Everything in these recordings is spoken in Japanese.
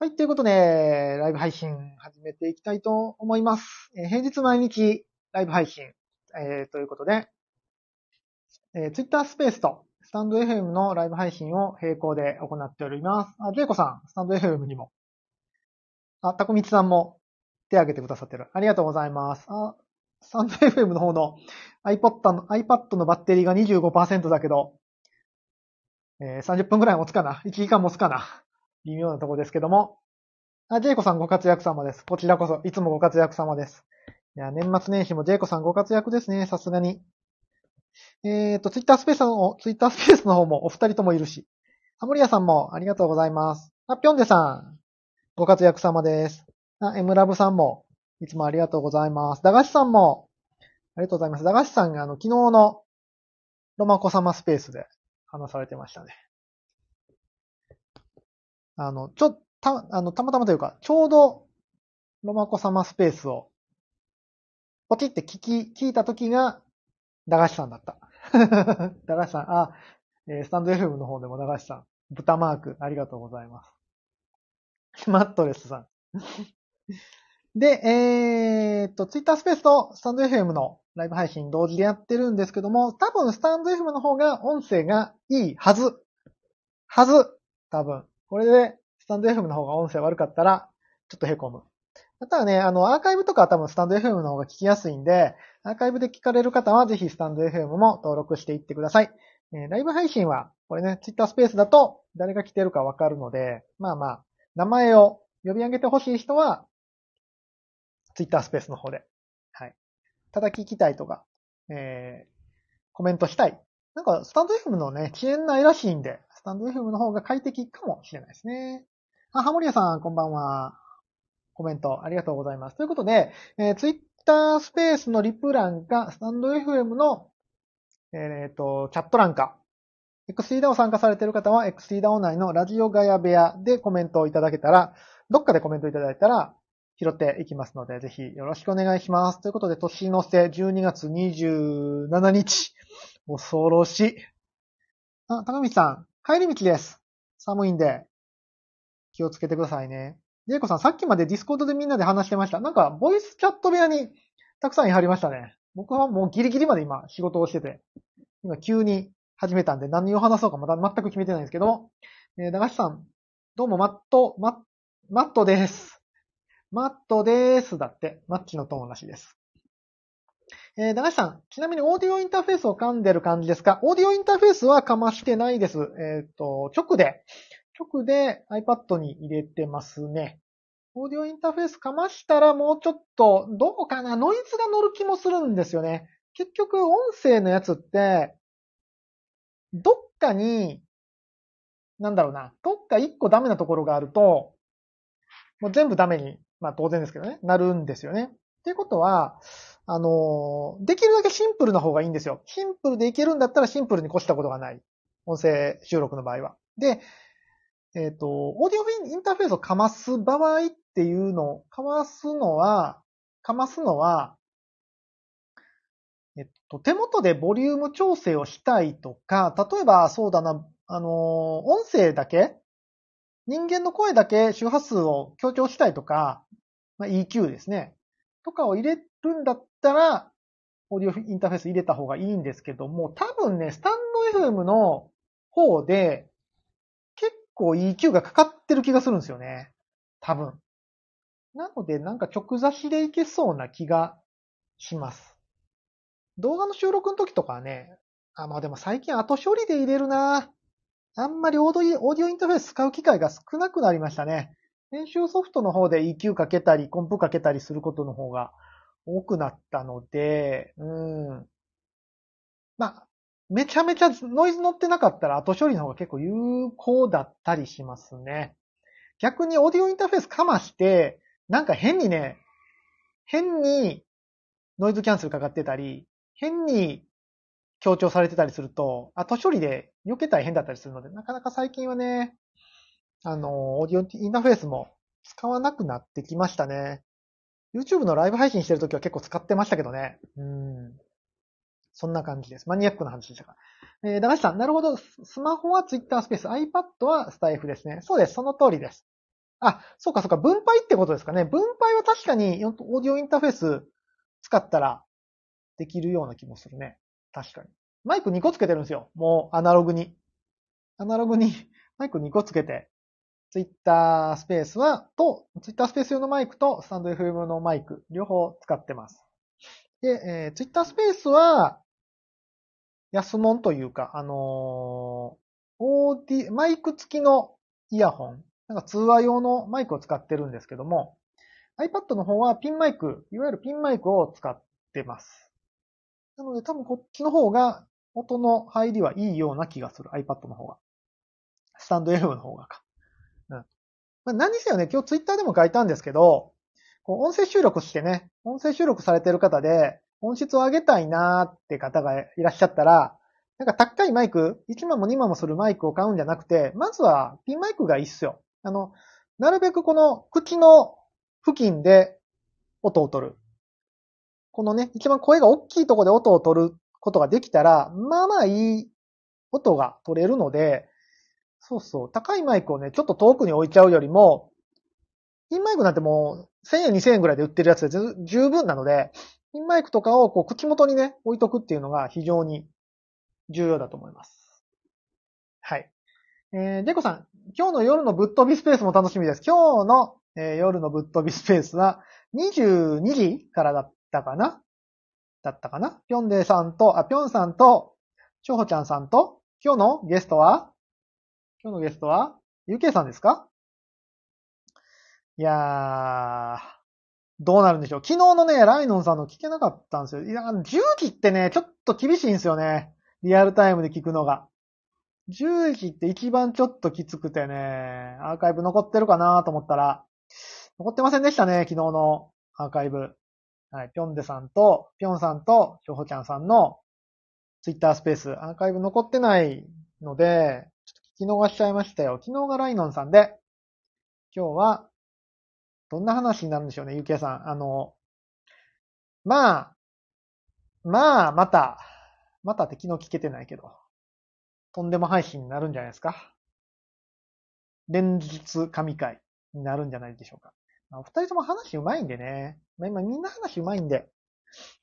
はい、ということで、ライブ配信始めていきたいと思います。えー平日毎日ライブ配信、えーということで、えー、Twitter スペースとスタンド FM のライブ配信を並行で行っております。あ、ジェイコさん、スタンド FM にも。あ、タコミツさんも手挙げてくださってる。ありがとうございます。あ、スタンド FM の方の iPod の iPad のバッテリーが25%だけど、えー30分くらい持つかな ?1 時間持つかな微妙なとこですけども。あ、ジェイコさんご活躍様です。こちらこそ、いつもご活躍様です。いや、年末年始もジェイコさんご活躍ですね、さすがに。えっ、と、ツイッタースペースの、ツイッタースペースの方もお二人ともいるし。ハモリアさんもありがとうございます。あ、ぴょんでさん、ご活躍様です。あ、エムラブさんも、いつもありがとうございます。駄菓子さんも、ありがとうございます。駄菓子さんがあの、昨日のロマコ様スペースで話されてましたね。あの、ちょ、た、あの、たまたまというか、ちょうど、ロマコ様スペースを、ポチって聞き、聞いた時が、駄菓子さんだった。駄菓子さん、あ、えースタンド FM の方でも駄菓子さん、豚マーク、ありがとうございます。マットレスさん。で、えーっと、ツイッタースペースとスタンド FM のライブ配信同時でやってるんですけども、多分スタンド FM の方が音声がいいはず。はず。多分。これで、スタンド FM の方が音声悪かったら、ちょっと凹む。またはね、あの、アーカイブとかは多分スタンド FM の方が聞きやすいんで、アーカイブで聞かれる方はぜひスタンド FM も登録していってください。えーライブ配信は、これね、ツイッタースペースだと誰が来てるかわかるので、まあまあ、名前を呼び上げてほしい人は、ツイッタースペースの方で。はい。ただ聞きたいとか、えー、コメントしたい。なんか、スタンド FM のね、遅延ないらしいんで、スタンド FM の方が快適かもしれないですね。あ、ハモリアさん、こんばんは。コメントありがとうございます。ということで、えー、ツイッタースペースのリプ欄か、スタンド FM の、えっ、と、チャット欄か、XT ダオ参加されている方は、XT ダオ内のラジオガヤ部屋でコメントをいただけたら、どっかでコメントいただいたら、拾っていきますので、ぜひよろしくお願いします。ということで、年の瀬12月27日。恐ろしい。あ、高道さん、帰り道です。寒いんで、気をつけてくださいね。ジェイコさん、さっきまでディスコードでみんなで話してました。なんか、ボイスチャット部屋にたくさんいはりましたね。僕はもうギリギリまで今仕事をしてて、今急に始めたんで何を話そうかまだ全く決めてないんですけども、えー、駄菓子さん、どうもマット、マッ、マットです。マットです。だって、マッチの友なしいです。えー、駄菓子さん、ちなみにオーディオインターフェースを噛んでる感じですか？オーディオインターフェースはかましてないです。えっ、と、直で、直で iPad に入れてますね。オーディオインターフェースかましたらもうちょっと、どうかな？ノイズが乗る気もするんですよね。結局、音声のやつって、どっかに、なんだろうな、どっか一個ダメなところがあると、もう全部ダメに、まあ当然ですけどね、なるんですよね。っていうことは、あのできるだけシンプルな方がいいんですよ。シンプルでいけるんだったらシンプルに越したことがない。音声収録の場合は。で、えっ、と、オーディオインターフェースをかます場合っていうのを、かますのは、かますのは、えっと、手元でボリューム調整をしたいとか、例えばそうだな、あの音声だけ人間の声だけ周波数を強調したいとか、まあ、EQ ですね。とかを入れるんだったら、オーディオインターフェース入れた方がいいんですけども、多分ね、スタンド FM の方で、結構 EQ がかかってる気がするんですよね。多分。なので、なんか直差しでいけそうな気がします。動画の収録の時とかはね、あ、まあでも最近後処理で入れるなあんまりオードイオーディオインターフェース使う機会が少なくなりましたね。編集ソフトの方で EQ かけたり、コンプかけたりすることの方が多くなったので、うん。まあ、めちゃめちゃノイズ乗ってなかったら後処理の方が結構有効だったりしますね。逆にオーディオインターフェースかまして、なんか変にね、変にノイズキャンセルかかってたり、変に強調されてたりすると、後処理で避けたり変だったりするので、なかなか最近はね、あの、オーディオインターフェースも使わなくなってきましたね。YouTube のライブ配信してるときは結構使ってましたけどね。うん。そんな感じです。マニアックな話でしたか。えー、駄菓子さん、なるほど。スマホは Twitter スペース、iPad はスタイフですね。そうです。その通りです。あ、そうかそうか、分配ってことですかね。分配は確かにオーディオインターフェース使ったらできるような気もするね。確かに。マイク2個つけてるんですよ。もうアナログに。アナログに マイク2個つけて、ツイッタースペースは、と、ツイッタースペース用のマイクとスタンド FM のマイク、両方使ってます。で、えー、ツイッタースペースは、安物というか、あのー、オーディ、マイク付きのイヤホン、なんか通話用のマイクを使ってるんですけども、iPad の方はピンマイク、いわゆるピンマイクを使ってます。なので多分こっちの方が音の入りはいいような気がする。iPad の方が。スタンド FM の方がか。まあ、何せよね、今日 Twitter でも書いたんですけど、こう音声収録してね、音声収録されてる方で、音質を上げたいなーって方がいらっしゃったら、なんか高いマイク、1万も2万もするマイクを買うんじゃなくて、まずはピンマイクがいいっすよ。あの、なるべくこの口の付近で音を取る。このね、一番声が大きいところで音を取ることができたら、まあまあいい音が取れるので、そうそう、高いマイクをね、ちょっと遠くに置いちゃうよりも、ピンマイクなんてもう1000円2000円ぐらいで売ってるやつで十分なので、ピンマイクとかをこう口元にね、置いとくっていうのが非常に重要だと思います。はい。えー、デコさん、今日の夜のぶっ飛びスペースも楽しみです。今日の、えー、夜のぶっ飛びスペースは22時からだったかな？だったかな？ぴょんでさんと、あ、ぴょんさんと、しょほちゃんさんと、今日のゲストは今日のゲストはゆうけいさんですか？いやー、どうなるんでしょう。昨日のね、ライノンさんの聞けなかったんですよ。いや、10時ってね、ちょっと厳しいんですよね。リアルタイムで聞くのが。10時って一番ちょっときつくてね、アーカイブ残ってるかなと思ったら、残ってませんでしたね、昨日のアーカイブ。はい、ぴょんでさんと、ぴょんさんと、しょほちゃんさんのツイッタースペース、アーカイブ残ってないので、ちょっと聞き逃しちゃいましたよ。昨日がライノンさんで、今日は、どんな話になるんでしょうね、ゆうけいさん。あの、まあ、まあ、また、またって昨日聞けてないけど、とんでも配信になるんじゃないですか。連日神回になるんじゃないでしょうか。お二人とも話うまいんでね。まあ、今みんな話うまいんで、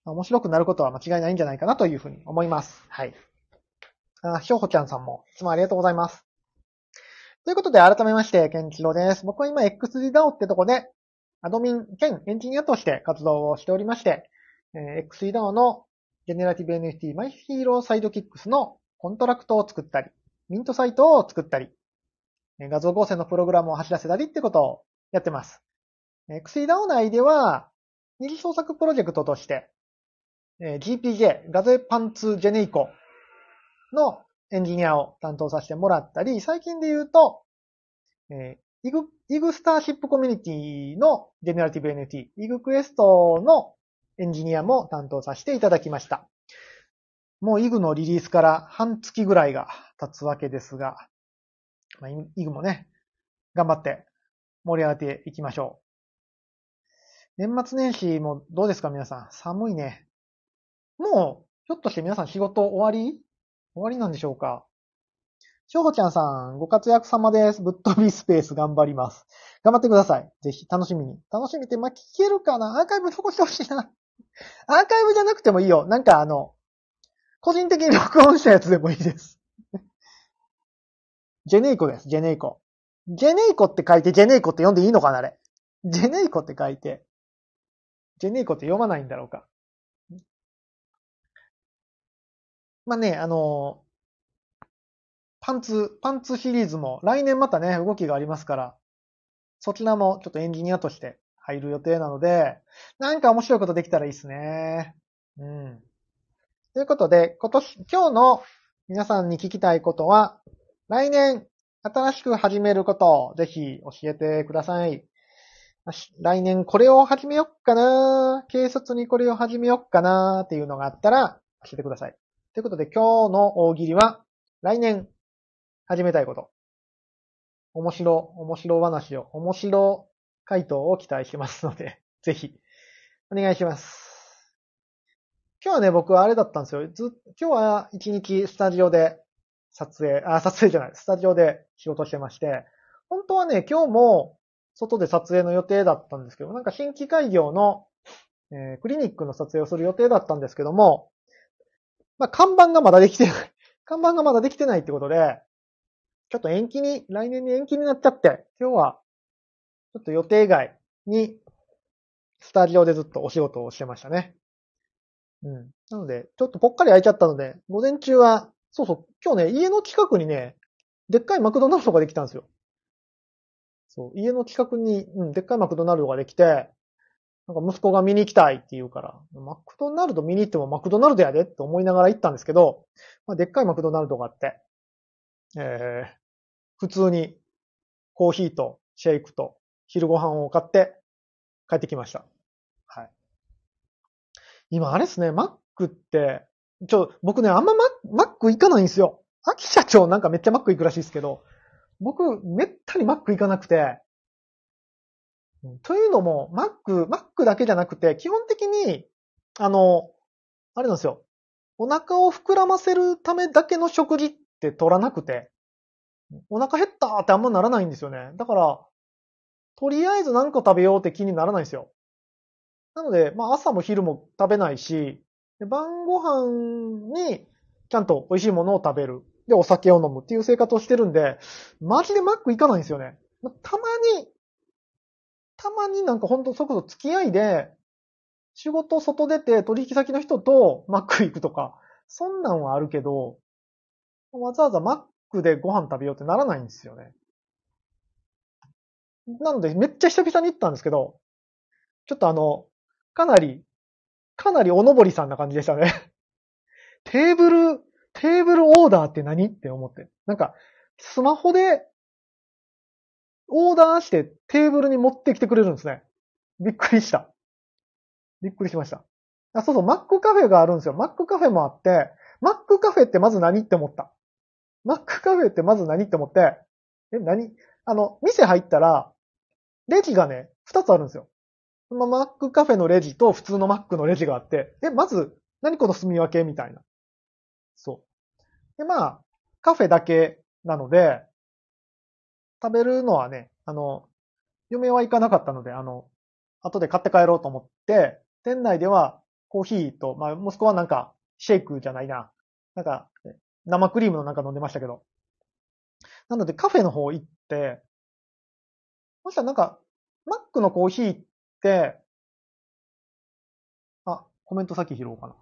面白くなることは間違いないんじゃないかなというふうに思います。はい。あ、しょうほちゃんさんもいつもありがとうございます。ということで、改めまして、ケンチロです。僕は今 XDDAO ってとこで、アドミン兼エンジニアとして活動をしておりまして、え、XDDAO のジェネラティブ NFT マイヒーローサイドキックスのコントラクトを作ったり、ミントサイトを作ったり、画像合成のプログラムを走らせたりってことをやってます。XDAO 内では、二次創作プロジェクトとして、GPJ、ガゼパンツジェネイコのエンジニアを担当させてもらったり、最近で言うと、えー、イグ、イグスターシップコミュニティのジェネラティブ NFT、イグクエストのエンジニアも担当させていただきました。もうイグのリリースから半月ぐらいが経つわけですが、まあ、イグもね、頑張って盛り上がっていきましょう。年末年始もどうですか皆さん？寒いね。もう、ひょっとして皆さん仕事終わり？終わりなんでしょうか？しょうほちゃんさん、ご活躍様です。ぶっ飛びスペース頑張ります。頑張ってください。ぜひ、楽しみに。楽しみって、まあ、聞けるかな？アーカイブ残してほしいな。アーカイブじゃなくてもいいよ。なんかあの、個人的に録音したやつでもいいです。ジェネイコです、ジェネイコ。ジェネイコって書いてジェネイコって読んでいいのかなあれ？ジェネイコって書いて、ジェネイコって読まないんだろうか？まあね、あの、パンツ、パンツシリーズも来年またね、動きがありますから、そちらもちょっとエンジニアとして入る予定なので、なんか面白いことできたらいいですね。うん。ということで、今年、今日の皆さんに聞きたいことは、来年新しく始めることをぜひ教えてください。来年これを始めよっかな軽率にこれを始めよっかなっていうのがあったら教えてください。ということで今日の大喜利は、来年始めたいこと。面白、面白話を、面白回答を期待してますので、ぜひ、お願いします。今日はね、僕はあれだったんですよ。ず、今日は一日スタジオで撮影、あ、撮影じゃない、スタジオで仕事してまして、本当はね、今日も外で撮影の予定だったんですけど、なんか新規開業の、えー、クリニックの撮影をする予定だったんですけども、まあ、看板がまだできてない。看板がまだできてないってことで、ちょっと延期に、来年に延期になっちゃって、今日は、ちょっと予定外に、スタジオでずっとお仕事をしてましたね。うん。なので、ちょっとぽっかり空いちゃったので、午前中は、そうそう、今日ね、家の近くにね、でっかいマクドナルドができたんですよ。そう、家の近くに、うん、でっかいマクドナルドができて、なんか息子が見に行きたいって言うから、マクドナルド見に行ってもマクドナルドやでって思いながら行ったんですけど、まあ、でっかいマクドナルドがあって、えー、普通にコーヒーとシェイクと昼ご飯を買って帰ってきました。はい。今あれですね、マックって、ちょ、僕ね、あんまママック行かないんですよ。秋社長なんかめっちゃマック行くらしいですけど、僕、めったにマック行かなくて、というのも、マック、マックだけじゃなくて、基本的に、あの、あれなんですよ。お腹を膨らませるためだけの食事って取らなくて、お腹減ったってあんまならないんですよね。だから、とりあえず何個食べようって気にならないんですよ。なので、まあ朝も昼も食べないし、晩ご飯にちゃんと美味しいものを食べる。で、お酒を飲むっていう生活をしてるんで、マジでマック行かないんですよね。たまに、たまになんかほんとそこそ付き合いで、仕事外出て取引先の人とマック行くとか、そんなんはあるけど、わざわざマックでご飯食べようってならないんですよね。なので、めっちゃ久々に行ったんですけど、ちょっとあの、かなり、かなりおのぼりさんな感じでしたね。テーブル、テーブルオーダーって何？って思って。なんか、スマホで、オーダーしてテーブルに持ってきてくれるんですね。びっくりした。びっくりしました。あ、そうそう、マックカフェがあるんですよ。マックカフェもあって、マックカフェってまず何って思った。マックカフェってまず何って思って、え、何？あの、店入ったら、レジがね、二つあるんですよ。まマックカフェのレジと普通のマックのレジがあって、え、まず、何この住み分けみたいな。そう。で、まあ、カフェだけなので、食べるのはね、あの、嫁は行かなかったので、あの、後で買って帰ろうと思って、店内ではコーヒーと、まあ、息子はなんか、シェイクじゃないな。なんか、生クリームのなんか飲んでましたけど。なのでカフェの方行って、そしたらなんか、マックのコーヒーって、あ、コメント先拾おうかな。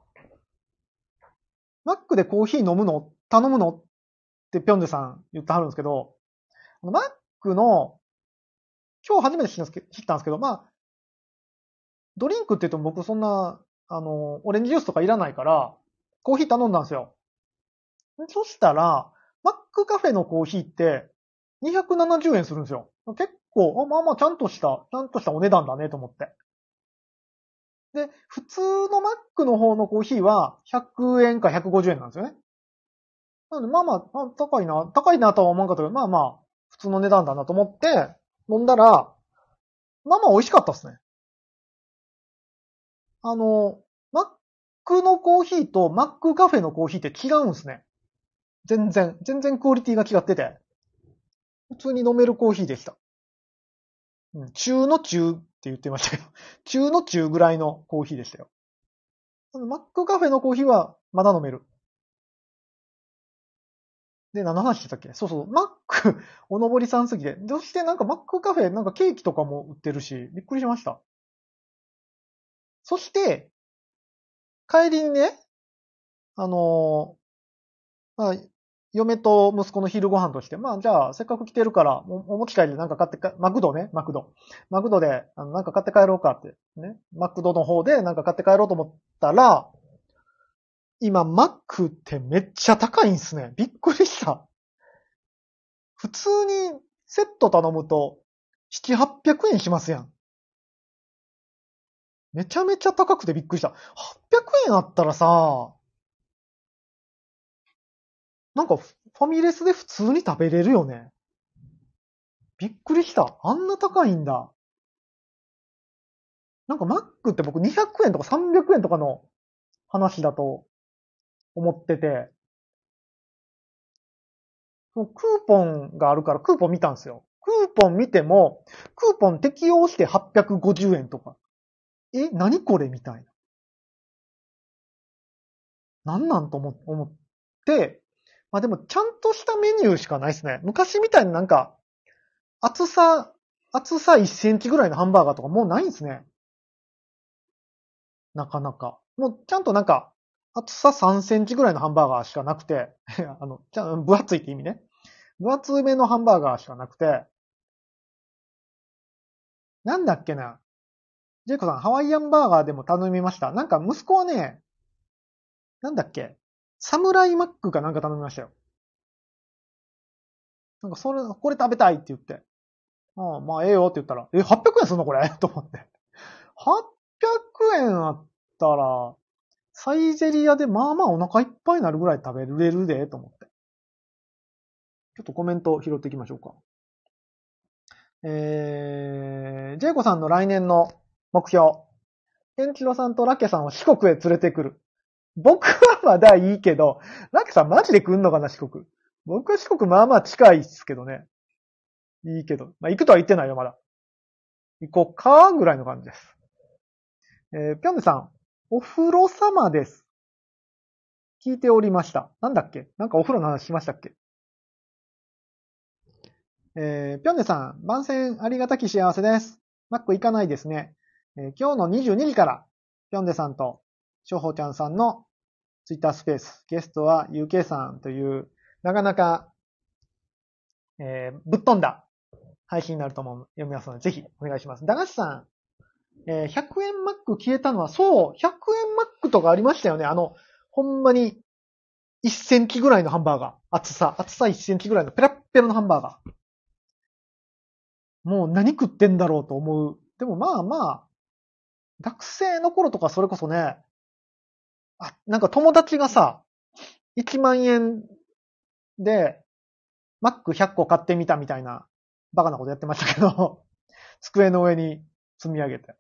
マックでコーヒー飲むの？頼むの？ってぴょんでさん言ってはるんですけど、マックの、今日初めて知ったんですけど、まあ、ドリンクって言っても僕そんな、あの、オレンジジュースとかいらないから、コーヒー頼んだんですよ。そしたら、マックカフェのコーヒーって270円するんですよ。結構、あまあまあちゃんとした、ちゃんとしたお値段だねと思って。で、普通のマックの方のコーヒーは100円か150円なんですよね。なので、まあまあ、高いな、高いなとは思わんかったけど、まあまあ、普通の値段だなと思って飲んだら、まあまあ美味しかったですね。あの、マックのコーヒーとマックカフェのコーヒーって違うんすね。全然、全然クオリティが違ってて、普通に飲めるコーヒーでした。うん、中の中って言ってましたけど、中の中ぐらいのコーヒーでしたよ。マックカフェのコーヒーはまだ飲める。で、何の話してたっけ？そうそう、マック、おのぼりさんすぎて。そしてなんかマックカフェ、なんかケーキとかも売ってるし、びっくりしました。そして、帰りにね、あのー、まあ、嫁と息子の昼ご飯として、まあ、じゃあ、せっかく来てるから、お持ち帰りでなんか買ってか、マクドね、マクド。マクドで、あの、なんか買って帰ろうかって、ね。マクドの方でなんか買って帰ろうと思ったら、今、マックってめっちゃ高いんすね。びっくりした。普通にセット頼むと、7、800円しますやん。めちゃめちゃ高くてびっくりした。800円あったらさ、なんかファミレスで普通に食べれるよね。びっくりした。あんな高いんだ。なんかマックって僕200円とか300円とかの話だと思ってて、クーポンがあるからクーポン見たんですよ。クーポン見ても、クーポン適用して850円とか。え、何これみたいな。なんなんと思思って、まあでもちゃんとしたメニューしかないですね。昔みたいになんか、厚さ、厚さ1センチぐらいのハンバーガーとかもうないんですね。なかなか。もうちゃんとなんか、厚さ3センチぐらいのハンバーガーしかなくて、あの、ちゃん分厚いって意味ね。分厚めのハンバーガーしかなくて、なんだっけな。ジェイコさん、ハワイアンバーガーでも頼みました。なんか息子はね、なんだっけ、サムライマックかなんか頼みましたよ。なんかそれ、これ食べたいって言って。ああ、まあええよって言ったら、え、800円すんのこれ？と思って。800円あったら、サイゼリアでまあまあお腹いっぱいになるぐらい食べれるで、と思って。ちょっとコメントを拾っていきましょうか。えー、ジェイコさんの来年の目標。ケンチロさんとラケさんを四国へ連れてくる。僕はまだいいけど、ラケさんマジで来んのかな、四国。僕は四国まあまあ近いっすけどね。いいけど。まあ行くとは言ってないよ、まだ。行こうか、ぐらいの感じです。えー、ぴょんねさん、お風呂様です。聞いておりました。なんだっけ？なんかお風呂の話しましたっけ？えー、ぴょんねさん、番宣ありがたき幸せです。マック行かないですね。えー今日の22時から、ぴょんねさんと、しょうほちゃんさんのツイッタースペース、ゲストは UK さんという、なかなか、えーぶっ飛んだ配信になると思う、読みますので、ぜひお願いします。駄菓子さん、えー100円マック消えたのは、そう、100円マックとかありましたよね。あの、ほんまに、1センチぐらいのハンバーガー。厚さ、厚さ1センチぐらいのペラッペラのハンバーガー。もう何食ってんだろうと思う。でもまあまあ、学生の頃とかそれこそね、あ、なんか友達がさ、1万円で、マック100個買ってみたみたいな、バカなことやってましたけど、机の上に積み上げて。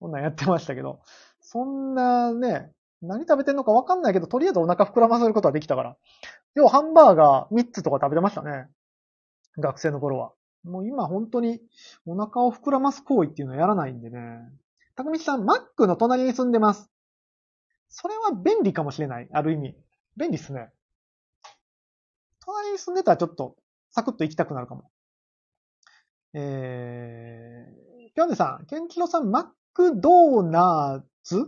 こんなんやってましたけど、そんなね、何食べてんのかわかんないけど、とりあえずお腹膨らませることはできたから。要はハンバーガー3つとか食べてましたね。学生の頃は。もう今本当にお腹を膨らます行為っていうのはやらないんでね。たくみさん、マックの隣に住んでます。それは便利かもしれない。ある意味。便利っすね。隣に住んでたらちょっとサクッと行きたくなるかも。えー、ぴょんねさん、ケンキロさん、マックドーナーズ？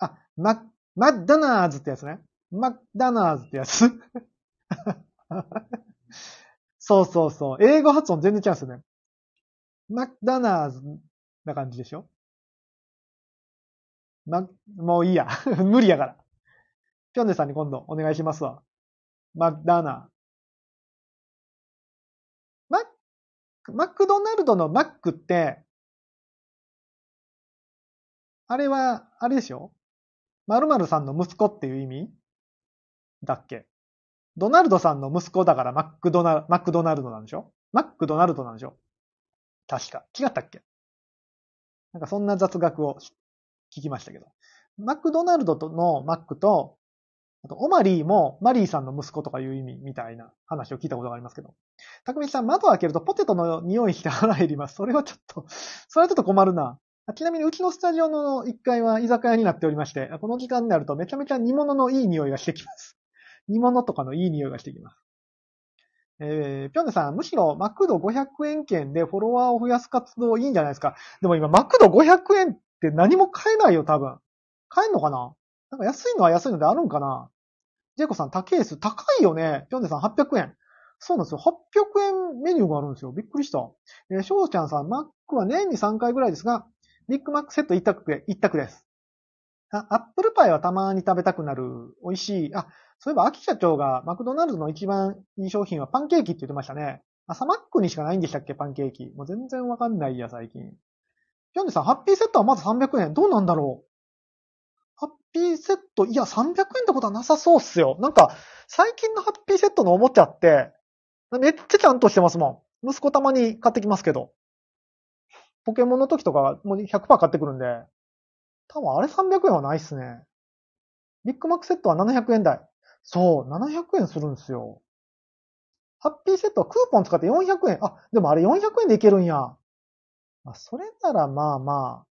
あ、マ、マッダナーズってやつね。マッダナーズってやつ そうそうそう。英語発音全然違うんですよね。マッダナーズな感じでしょ？ま、もういいや。無理やから。ぴょんねさんに今度お願いしますわ。マッダナー。マック、マクドナルドのマックって、あれは、あれでしょ？〇〇さんの息子っていう意味？だっけ？ドナルドさんの息子だからマックドナ、マックドナルドなんでしょ？マックドナルドなんでしょ？確か。違ったっけ？なんかそんな雑学を聞きましたけど。マクドナルドとのマックと、あと、オマリーもマリーさんの息子とかいう意味みたいな話を聞いたことがありますけど。たくみさん、窓開けるとポテトの匂いして腹減ります。それはちょっと、それはちょっと困るな。ちなみにうちのスタジオの1階は居酒屋になっておりまして、この時間になるとめちゃめちゃ煮物のいい匂いがしてきます。煮物とかのいい匂いがしてきます。えー、ぴょんねさん、むしろマクド500円券でフォロワーを増やす活動いいんじゃないですか？でも今マクド500円って何も買えないよ、多分。買えんのかな？なんか安いのは安いのであるんかな？ジェイコさん、高いです。高いよね。ぴょんねさん、800円。そうなんですよ。800円メニューがあるんですよ。びっくりした。えー、しょうちゃんさん、マックは年に3回ぐらいですが、ビッグマックセット一択で、一択です。あ、アップルパイはたまに食べたくなる。美味しい。あ、そういえば、秋社長がマクドナルドの一番いい商品はパンケーキって言ってましたね。朝マックにしかないんでしたっけ？パンケーキ。もう全然わかんないや、最近。ピョンネさん、ハッピーセットはまず300円。どうなんだろう？ハッピーセット、いや、300円ってことはなさそうっすよ。なんか、最近のハッピーセットのおもちゃって、めっちゃちゃんとしてますもん。息子たまに買ってきますけど。ポケモンの時とかもう100%買ってくるんで、多分あれ300円はないっすね。ビッグマックセットは700円台。そう、700円するんですよ。ハッピーセットはクーポン使って400円。あ、でもあれ400円でいけるんや。あ、それならまあまあ、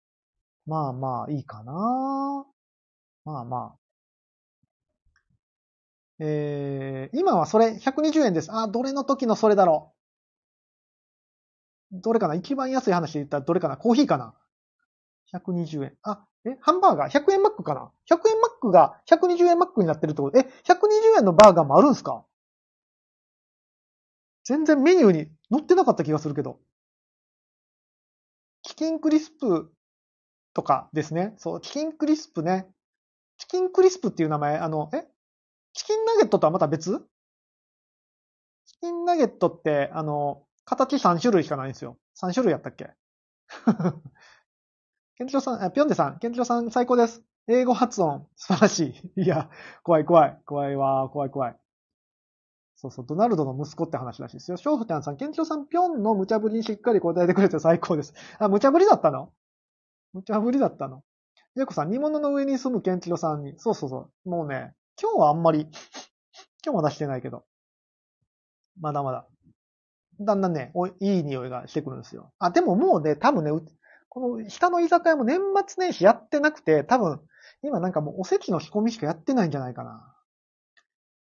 まあまあいいかな。まあまあ。えー、今はそれ120円です。あ、どれの時のそれだろう。どれかな？一番安い話で言ったらどれかな？コーヒーかな ?120 円。あ、え、ハンバーガー ?100 円マックかな ?100 円マックが120円マックになってるってこと？え、120円のバーガーもあるんすか？全然メニューに載ってなかった気がするけど。チキンクリスプとかですね。そう、チキンクリスプね。チキンクリスプっていう名前、あの、え？チキンナゲットとはまた別？チキンナゲットって、あの、形3種類しかないんですよ。3種類やったっけ？ケンチロさん、あ、ぴょんでさん、ケンチロさん最高です。英語発音、素晴らしい。いや、怖い怖い。怖いわ、怖い怖い。そうそう、ドナルドの息子って話らしいですよ。ショーフちゃんさん、ケンチロさん、ぴょんの無茶ぶりにしっかり答えてくれて最高です。あ、無茶ぶりだったの？無茶ぶりだったの？ジェイコさん、煮物の上に住むケンチロさんに。そうそうそう。もうね、今日はあんまり、今日も出してないけど。まだまだ。だんだんね、おいい匂いがしてくるんですよ。あ、でももうね、多分ね、この下の居酒屋も年末年始やってなくて、多分、今なんかもうおせちの仕込みしかやってないんじゃないかな。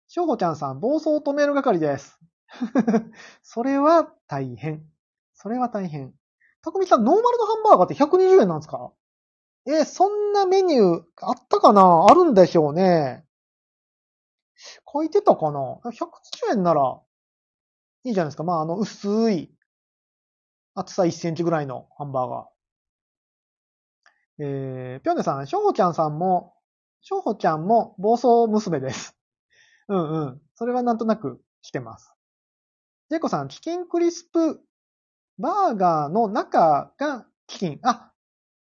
しょうちゃんさん、暴走を止める係です。それは大変。それは大変。たくみさん、ノーマルのハンバーガーって120円なんですか？えそんなメニューあったかな？あるんでしょうね。書いてたかな ?180 円ならいいじゃないですか。まあ、あの、薄い厚さ1センチぐらいのハンバーガー。えー、ぴょんねさん、しょうほちゃんさんも、しょうほちゃんも暴走娘です。うんうん。それはなんとなくしてます。ジェイコさん、チキンクリスプバーガーの中がチキン。あ、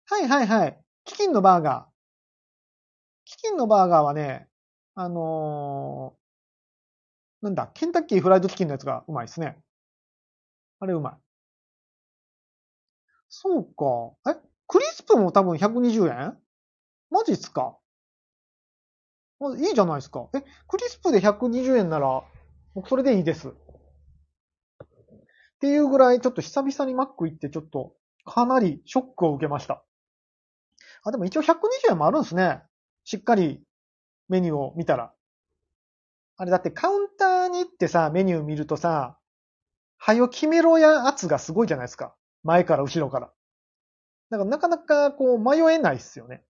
はいはいはい。チキンのバーガー。チキンのバーガーはね、あの、なんだ、ケンタッキーフライドチキンのやつがうまいですね。あれうまい。そうか。えクリスプも多分120円？マジっすか？いいじゃないですか。え、クリスプで120円なら、僕それでいいです。っていうぐらい、ちょっと久々にマック行ってちょっと、かなりショックを受けました。あ、でも一応120円もあるんですね。しっかりメニューを見たら。あれだってカウンターに行ってさ、メニュー見るとさ、はよ決めろや圧がすごいじゃないですか。前から後ろから。だからなかなかこう迷えないっすよね。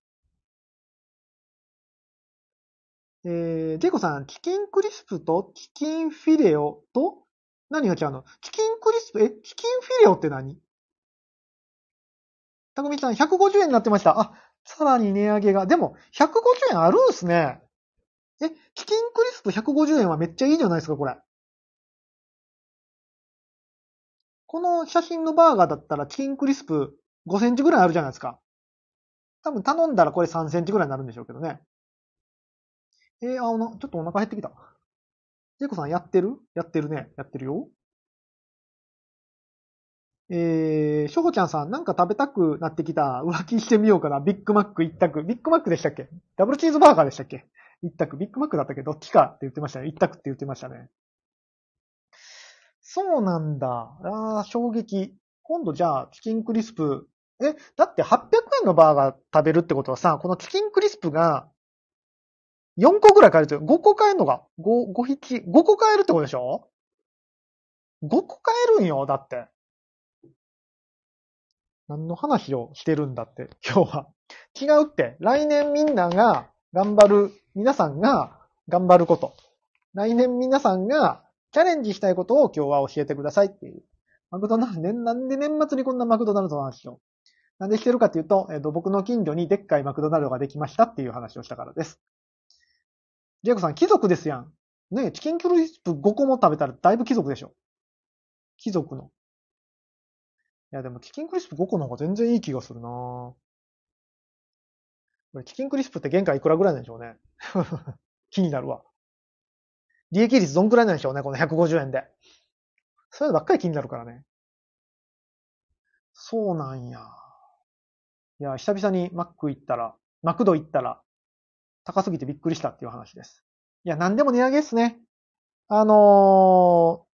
えー、ジェイコさん、チキンクリスプとチキンフィレオと何が違うの？チキンクリスプ、え、チキンフィレオって何？たくみさん、150円になってました。あ、さらに値上げが。でも、150円あるんすね。え、チキンクリスプ150円はめっちゃいいじゃないですか、これ。この写真のバーガーだったらチキンクリスプ5センチぐらいあるじゃないですか。多分頼んだらこれ3センチぐらいになるんでしょうけどね。えー、あ、おな、ちょっとお腹減ってきた。ジェイコさんやってる？やってるね。やってるよ。えー、しょほちゃんさん、なんか食べたくなってきた。浮気してみようかな。ビッグマック一択。ビッグマックでしたっけ？ダブルチーズバーガーでしたっけ？一択。ビッグマックだったけどっちかって言ってましたね。一択って言ってましたね。そうなんだ。ああ、衝撃。今度じゃあ、チキンクリスプ。え、だって800円のバーガー食べるってことはさ、このチキンクリスプが、4個ぐらい買えると、5個買えるのか ?5、5匹、5個買えるってことでしょ ?5 個買えるんよ、だって。何の話をしてるんだって、今日は。違うって。来年みんなが頑張る、皆さんが頑張ること。来年皆さんがチャレンジしたいことを今日は教えてくださいっていう。マクドナルド、ね、なんで年末にこんなマクドナルドの話を。なんでしてるかっていうと、えっ、と、僕の近所にでっかいマクドナルドができましたっていう話をしたからです。ジェイコさん、貴族ですやん。ねチキンクリスプ5個も食べたらだいぶ貴族でしょ。貴族の。いや、でもチキンクリスプ5個の方が全然いい気がするなこれチキンクリスプって原価いくらぐらいなんでしょうね。気になるわ。利益率どんくらいなんでしょうね、この150円で。そういうのばっかり気になるからね。そうなんや。いや、久々にマック行ったら、マクド行ったら、高すぎてびっくりしたっていう話です。いや、なんでも値上げっすね。あのー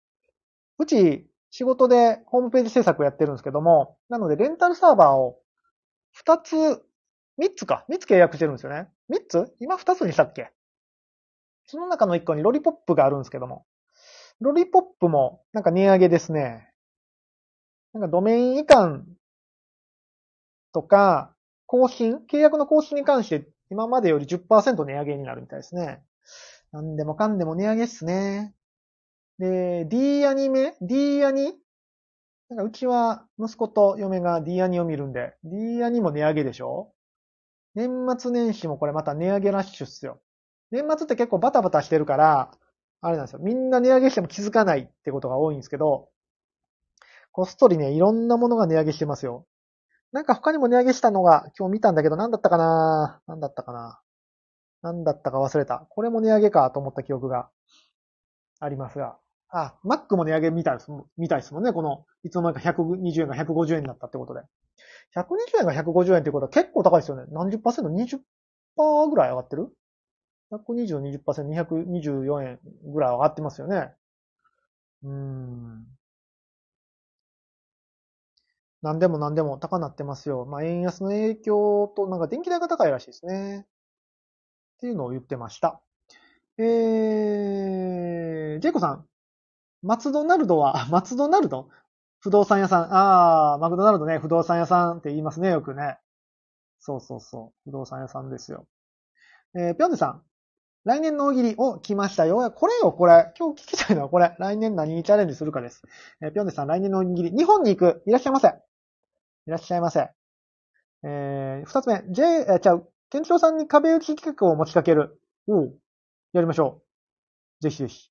うち仕事でホームページ制作やってるんですけども、なのでレンタルサーバーを2つ、3つか、3つ契約してるんですよね。3つ？今2つにしたっけ？その中の1個にロリポップがあるんですけども、ロリポップもなんか値上げですね。なんかドメイン移管とか、更新、契約の更新に関して今までより10%値上げになるみたいですね。なんでもかんでも値上げっすね。で、D アニメ ?D アニ？なんかうちは息子と嫁が D アニを見るんで、D アニも値上げでしょ？年末年始もこれまた値上げラッシュっすよ。年末って結構バタバタしてるから、あれなんですよ。みんな値上げしても気づかないってことが多いんですけど、こっそりね、いろんなものが値上げしてますよ。なんか他にも値上げしたのが今日見たんだけど、なんだったかな？なんだったかな？なんだったか忘れた。これも値上げかと思った記憶がありますが。あ、Mac も値上げみたいです、みたいですもんね。この、いつの間にか120円が150円になったってことで。120円が150円ってことは結構高いですよね。何十パーセント ?20% ぐらい上がってる ?120、20%、224円ぐらい上がってますよね。うーん。何でも何でも高なってますよ。まあ、円安の影響と、なんか電気代が高いらしいですね。っていうのを言ってました。えー、ジェイコさん。マツドナルドは、マツドナルド？不動産屋さん。あー、マクドナルドね、不動産屋さんって言いますね、よくね。そうそうそう。不動産屋さんですよ。えー、ぴょんでさん。来年の大喜利を来ましたよ。これよ、これ。今日聞きたいのはこれ。来年何にチャレンジするかです。えー、ぴょんでさん、来年の大喜利。日本に行く？いらっしゃいませ。いらっしゃいませ。えー、二つ目。J、えー、ちゃう。ケンチロさんに壁打ち企画を持ちかける。おう。やりましょう。ぜひぜひ。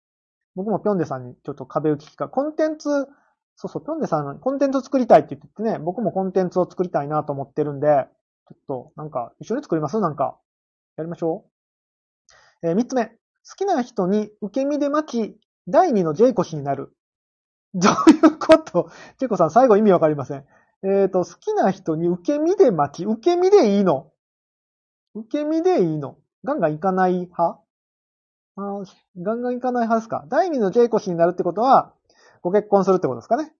僕もぴょんでさんにちょっと壁打ち企画。コンテンツ、そうそう、ぴょんでさん、コンテンツを作りたいって言ってね、僕もコンテンツを作りたいなと思ってるんで、ちょっと、なんか、一緒に作ります？なんか。やりましょう。えー、三つ目。好きな人に受け身で待ち、第二のジェイコ氏になる。どういうこと？ジェイコさん、最後意味わかりません。えっ、ー、と、好きな人に受け身で待ち、受け身でいいの受け身でいいのガンガン行かない派？あガンガン行かない派ですか？第2のジェイコ氏になるってことは、ご結婚するってことですかね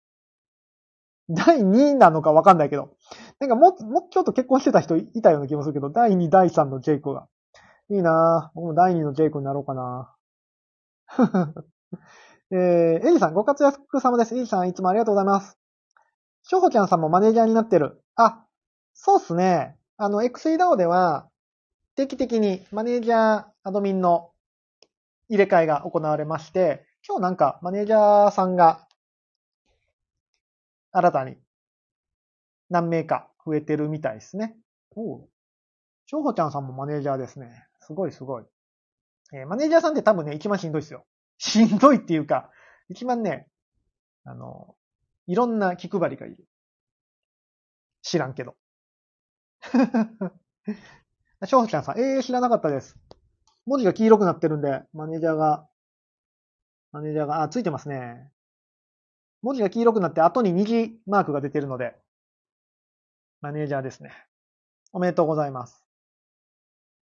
第2位なのかわかんないけど。なんかも、もうちょっと結婚してた人いたような気もするけど、第2、第3のジェイコが。いいなぁ。僕も第2のジェイコになろうかなぁ えー、エリさん、ご活躍様です。エリさん、いつもありがとうございます。しょほちゃんさんもマネージャーになってる。あ、そうっすね。あの、XEDAO では、定期的にマネージャー、アドミンの入れ替えが行われまして、今日なんかマネージャーさんが新たに何名か増えてるみたいですね。おう。しょうほちゃんさんもマネージャーですね。すごいすごい。えー、マネージャーさんって多分ね、一番しんどいですよ。しんどいっていうか、一番ね、あの、いろんな気配りがいる。知らんけど。しょうほちゃんさん、ええー、知らなかったです。文字が黄色くなってるんで、マネージャーが、マネージャーが、あ、ついてますね。文字が黄色くなって後に虹マークが出てるので、マネージャーですね。おめでとうございます。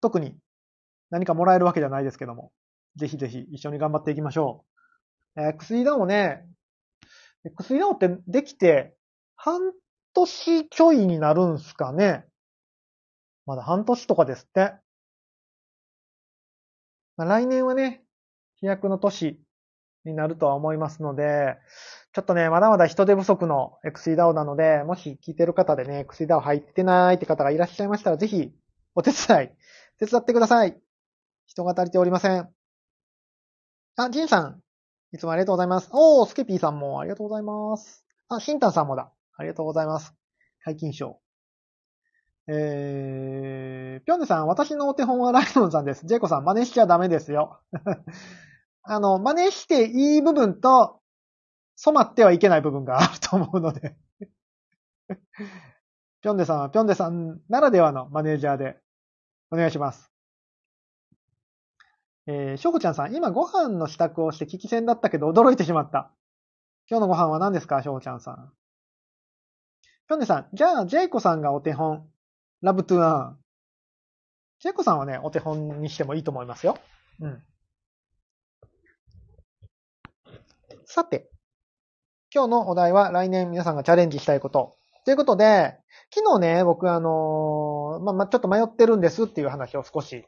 特に何かもらえるわけじゃないですけども、ぜひぜひ一緒に頑張っていきましょう。えー、薬ダオね、薬ダオってできて半年ちょいになるんすかねまだ半年とかですって。まあ、来年はね、飛躍の年になるとは思いますので、ちょっとね、まだまだ人手不足の XEDAO なので、もし聞いてる方でね、XEDAO 入ってないって方がいらっしゃいましたら、ぜひ、お手伝い、手伝ってください。人が足りておりません。あ、ジンさん。いつもありがとうございます。おー、スケピーさんもありがとうございます。あ、シンタンさんもだ。ありがとうございます。皆勤賞。えー、ぴょんねさん、私のお手本はライオンさんです。ジェイコさん、真似しちゃダメですよ。あの、真似していい部分と、染まってはいけない部分があると思うので ぴょんでさんはぴょんでさんならではのマネージャーでお願いします。えー、しょうこちゃんさん、今ご飯の支度をして聞き専だったけど驚いてしまった。今日のご飯は何ですか？しょうこちゃんさん。ぴょんでさん、じゃあ、ジェイコさんがお手本。ラブトゥーアン。ジェイコさんはね、お手本にしてもいいと思いますよ。うん。さて、今日のお題は来年皆さんがチャレンジしたいこと。ということで、昨日ね、僕あのーまあ、ま、ちょっと迷ってるんですっていう話を少し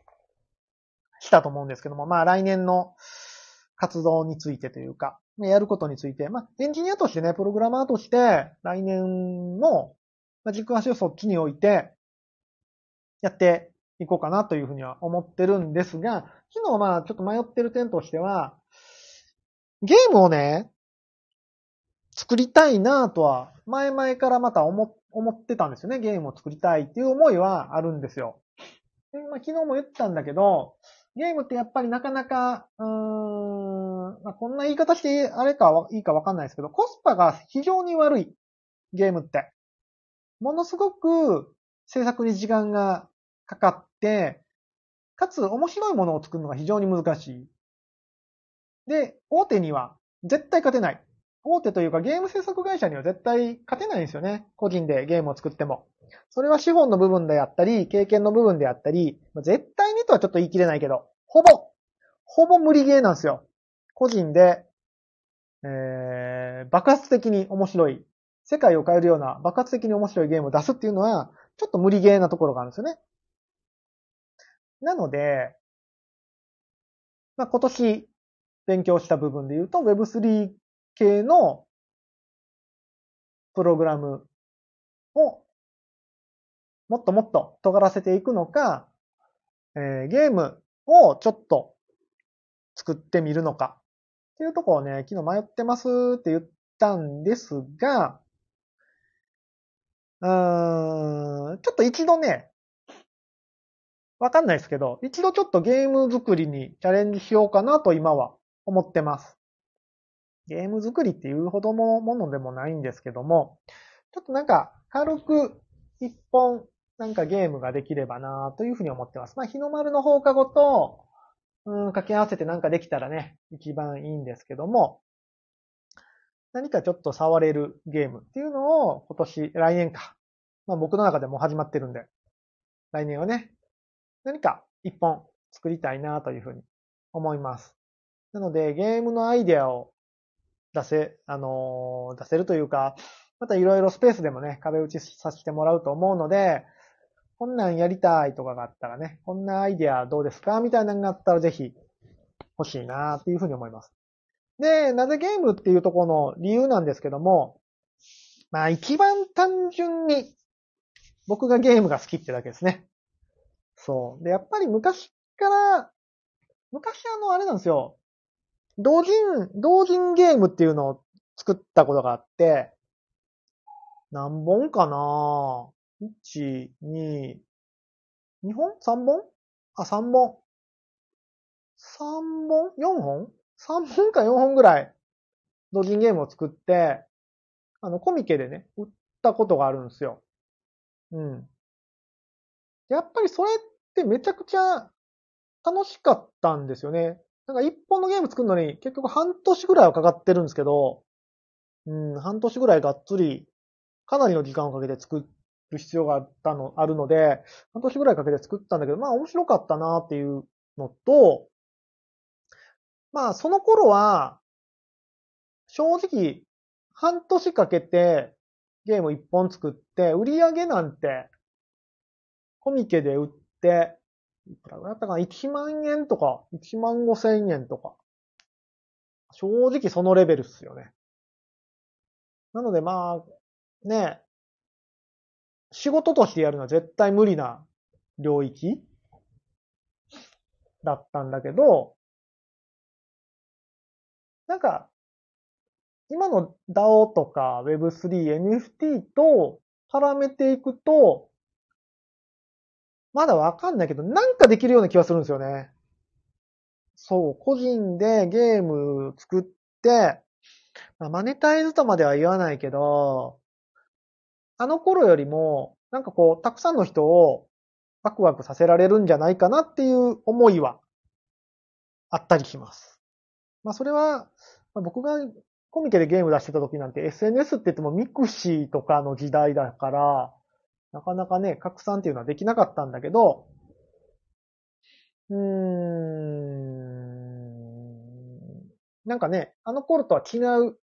したと思うんですけども、まあ来年の活動についてというか、やることについて、まあエンジニアとしてね、プログラマーとして来年のま軸足をそっちに置いてやっていこうかなというふうには思ってるんですが、昨日まあちょっと迷ってる点としては、ゲームをね、作りたいなとは、前々からまた思、思ってたんですよね。ゲームを作りたいっていう思いはあるんですよ。でまあ、昨日も言ってたんだけど、ゲームってやっぱりなかなか、うーん、まあ、こんな言い方してあれかいいかわかんないですけど、コスパが非常に悪い。ゲームって。ものすごく制作に時間がかかって、かつ面白いものを作るのが非常に難しい。で、大手には絶対勝てない。大手というかゲーム制作会社には絶対勝てないんですよね。個人でゲームを作っても。それは資本の部分であったり、経験の部分であったり、絶対にとはちょっと言い切れないけど、ほぼ、ほぼ無理ゲーなんですよ。個人で、えー、爆発的に面白い、世界を変えるような爆発的に面白いゲームを出すっていうのは、ちょっと無理ゲーなところがあるんですよね。なので、まあ、今年勉強した部分で言うと Web3 系のプログラムをもっともっと尖らせていくのか、えーゲームをちょっと作ってみるのかっていうとこをね、昨日迷ってますって言ったんですが、うーん、ちょっと一度ね、わかんないですけど、一度ちょっとゲーム作りにチャレンジしようかなと今は思ってます。ゲーム作りっていうほどのものでもないんですけども、ちょっとなんか軽く一本なんかゲームができればなというふうに思ってます。まあ日の丸の放課後と、うん、掛け合わせてなんかできたらね、一番いいんですけども、何かちょっと触れるゲームっていうのを今年、来年か。まあ僕の中でも始まってるんで、来年はね、何か一本作りたいなというふうに思います。なので、ゲームのアイデアを出せ、あのー出せるというか、またいろいろスペースでもね、壁打ちさせてもらうと思うので、こんなんやりたいとかがあったらね、こんなアイデアどうですか？みたいなのがあったらぜひ欲しいなっていうふうに思います。で、なぜゲームっていうところの理由なんですけども、まあ一番単純に僕がゲームが好きってだけですね。そう。で、やっぱり昔から、昔あの、あれなんですよ。同人、同人ゲームっていうのを作ったことがあって、何本かな ?1、2、2本 ?3 本？あ、3本。3本 ?4 本 ?3 本か4本ぐらい同人ゲームを作って、あの、コミケでね、売ったことがあるんですよ。うん。やっぱりそれってめちゃくちゃ楽しかったんですよね。なんか一本のゲーム作るのに結局半年ぐらいはかかってるんですけど、うん、半年ぐらいがっつり、かなりの時間をかけて作る必要があったの、あるので、半年ぐらいかけて作ったんだけど、まあ面白かったなっていうのと、まあその頃は、正直、半年かけてゲーム一本作って、売り上げなんて、コミケで売って、いくらぐらいだったかな ?1 万円とか、1万5千円とか。正直そのレベルっすよね。なのでまあ、ね、仕事としてやるのは絶対無理な領域だったんだけど、なんか、今の DAO とか Web3、NFT と絡めていくと、まだわかんないけど、なんかできるような気がするんですよね。そう、個人でゲーム作って、まあ、マネタイズとまでは言わないけど、あの頃よりも、なんかこう、たくさんの人をワクワクさせられるんじゃないかなっていう思いはあったりします。まあそれは、まあ僕がコミケでゲーム出してた時なんて SNS って言ってもミクシーとかの時代だから、なかなかね、拡散っていうのはできなかったんだけど、うーん、なんかね、あの頃とは違う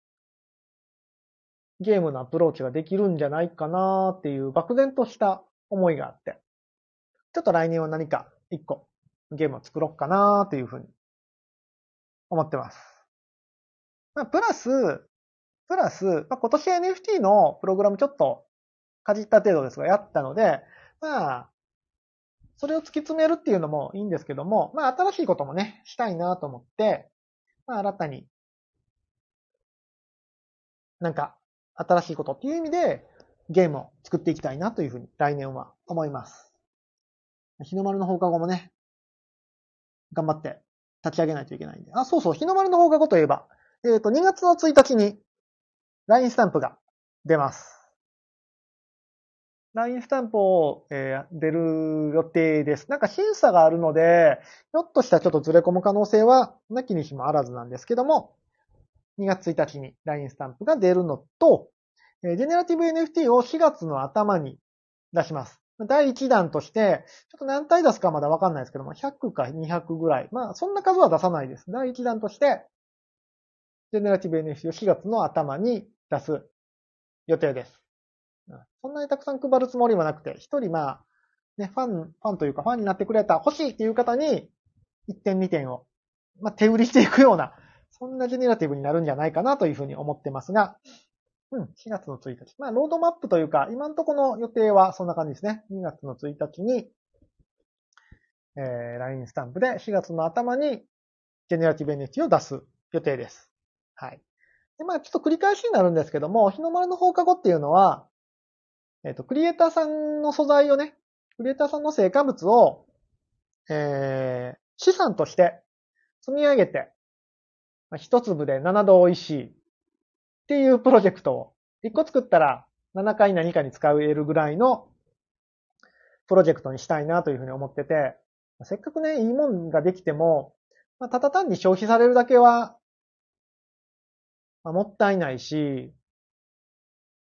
ゲームのアプローチができるんじゃないかなっていう漠然とした思いがあって、ちょっと来年は何か一個ゲームを作ろうかなっていうふうに思ってます。まあ、プラス、プラス、まあ、今年 NFT のプログラムちょっとかじった程度ですがやったので、まあ、それを突き詰めるっていうのもいいんですけども、まあ新しいこともね、したいなと思って、まあ新たに、なんか新しいことっていう意味でゲームを作っていきたいなというふうに来年は思います。日の丸の放課後もね、頑張って立ち上げないといけないんで。あ、そうそう、日の丸の放課後といえば、えっ、ー、と、2月の1日に LINE スタンプが出ます。LINE スタンプを、えー、出る予定です。なんか審査があるので、ひょっとしたらちょっとずれ込む可能性はなきにしもあらずなんですけども、2月1日に LINE スタンプが出るのと、えー、ジェネラティブ NFT を4月の頭に出します。第1弾として、ちょっと何体出すかまだわかんないですけども、100か200ぐらい。まあ、そんな数は出さないです。第1弾として、ジェネラティブ NFT を4月の頭に出す予定です。そんなにたくさん配るつもりはなくて、一人まあ、ね、ファン、ファンというかファンになってくれた、欲しいっていう方に、1点2点を、まあ、手売りしていくような、そんなジェネラティブになるんじゃないかなというふうに思ってますが、うん、4月の1日。まあ、ロードマップというか、今のところの予定はそんな感じですね。2月の1日に、えー、LINE スタンプで4月の頭に、ジェネラティブ NFT を出す予定です。はい。で、まあ、ちょっと繰り返しになるんですけども、日の丸の放課後っていうのは、えっ、ー、と、クリエイターさんの素材をね、クリエイターさんの成果物を、えー、資産として積み上げて、まあ、一粒で七度美味しいっていうプロジェクトを、一個作ったら7回何かに使えるぐらいのプロジェクトにしたいなというふうに思ってて、せっかくね、いいもんができても、まあ、ただ単に消費されるだけは、まあ、もったいないし、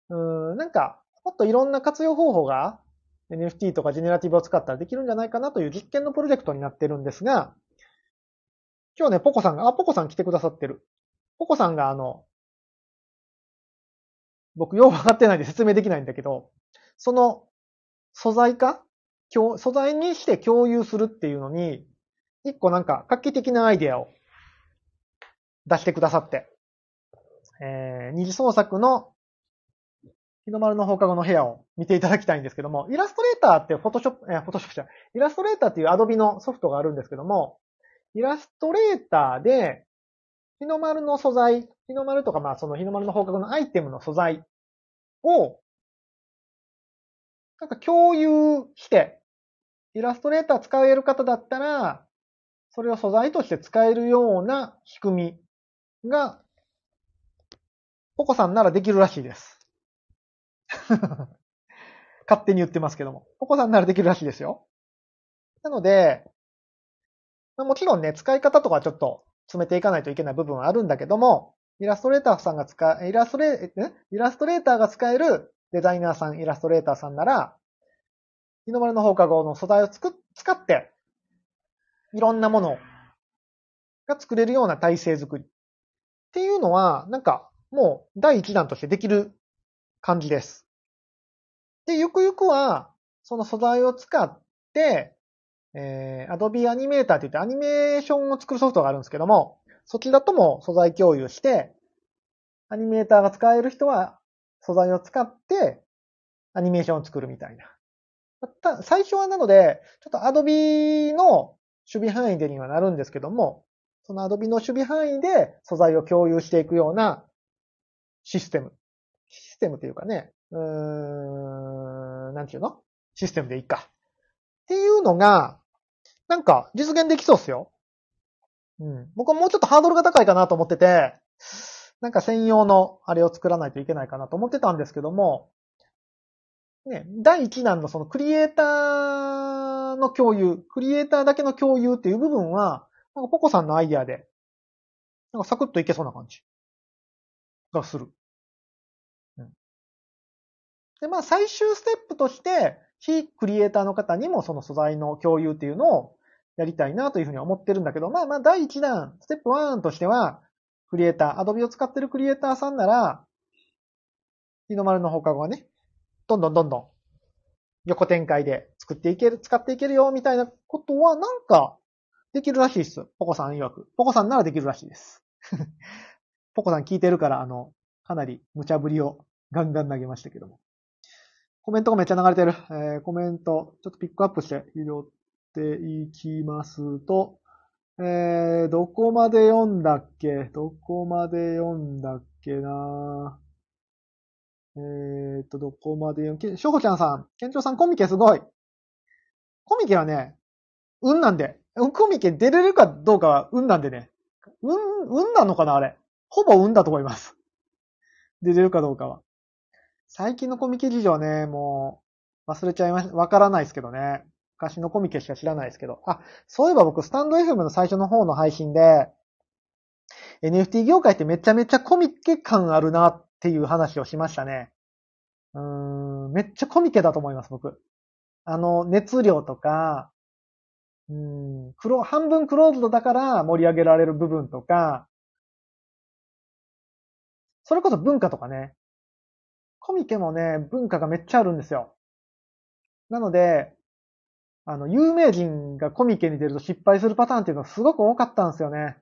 うん、なんか、もっといろんな活用方法が NFT とかジェネラティブを使ったらできるんじゃないかなという実験のプロジェクトになってるんですが、今日ね、ポコさんが、あ、ポコさん来てくださってる。ポコさんがあの、僕よう分かってないんで説明できないんだけど、その素材化素材にして共有するっていうのに、一個なんか画期的なアイデアを出してくださって、えー、二次創作の日の丸の放課後の部屋を見ていただきたいんですけども、イラストレーターってフォトショップ、え、フォトショップじゃイラストレーターっていうアドビのソフトがあるんですけども、イラストレーターで、日の丸の素材、日の丸とかまあその日の丸の放課後のアイテムの素材を、なんか共有して、イラストレーター使える方だったら、それを素材として使えるような仕組みが、ポコさんならできるらしいです。勝手に言ってますけども。お子さんならできるらしいですよ。なので、もちろんね、使い方とかちょっと詰めていかないといけない部分はあるんだけども、イラストレーターさんが使イラストレ、イラストレーターが使えるデザイナーさん、イラストレーターさんなら、日の丸の放課後の素材をつく、使って、いろんなものが作れるような体制作りっていうのは、なんか、もう第一弾としてできる感じです。で、ゆくゆくは、その素材を使って、えー、Adobe Animator って言ってアニメーションを作るソフトがあるんですけども、そちだとも素材共有して、アニメーターが使える人は素材を使ってアニメーションを作るみたいな。最初はなので、ちょっと Adobe の守備範囲でにはなるんですけども、その Adobe の守備範囲で素材を共有していくようなシステムシステムというかね、うーん、なんていうの？システムでいいか。っていうのが、なんか実現できそうっすよ。うん。僕はもうちょっとハードルが高いかなと思ってて、なんか専用のあれを作らないといけないかなと思ってたんですけども、ね、第一弾のそのクリエイターの共有、クリエイターだけの共有っていう部分は、なんかポコさんのアイディアで、なんかサクッといけそうな感じがする。で、まあ最終ステップとして、非クリエイターの方にもその素材の共有っていうのをやりたいなというふうに思ってるんだけど、まあまあ第1弾、ステップ1としては、クリエイター、アドビを使ってるクリエイターさんなら、日の丸の放課後はね、どんどんどんどん横展開で作っていける、使っていけるよ、みたいなことは、なんか、できるらしいです。ポコさん曰く。ポコさんならできるらしいです。ポコさん聞いてるから、あの、かなり無茶ぶりをガンガン投げましたけども。コメントがめっちゃ流れてる。えー、コメント、ちょっとピックアップして拾っていきますと、えー、どこまで読んだっけ？どこまで読んだっけな？えーと、どこまで読ん、しょうこちゃんさん、けんちょうさんコミケすごい。コミケはね、運なんで、コミケ出れるかどうかは運なんでね。運、運なのかなあれ。ほぼ運だと思います。出れるかどうかは。最近のコミケ事情ね、もう、忘れちゃいまし。わからないですけどね。昔のコミケしか知らないですけど。あ、そういえば僕、スタンド FM の最初の方の配信で、NFT 業界ってめちゃめちゃコミケ感あるなっていう話をしましたね。うーん、めっちゃコミケだと思います、僕。あの、熱量とか、うん、クロ、半分クローズドだから盛り上げられる部分とか、それこそ文化とかね。コミケもね、文化がめっちゃあるんですよ。なので、あの、有名人がコミケに出ると失敗するパターンっていうのはすごく多かったんですよね。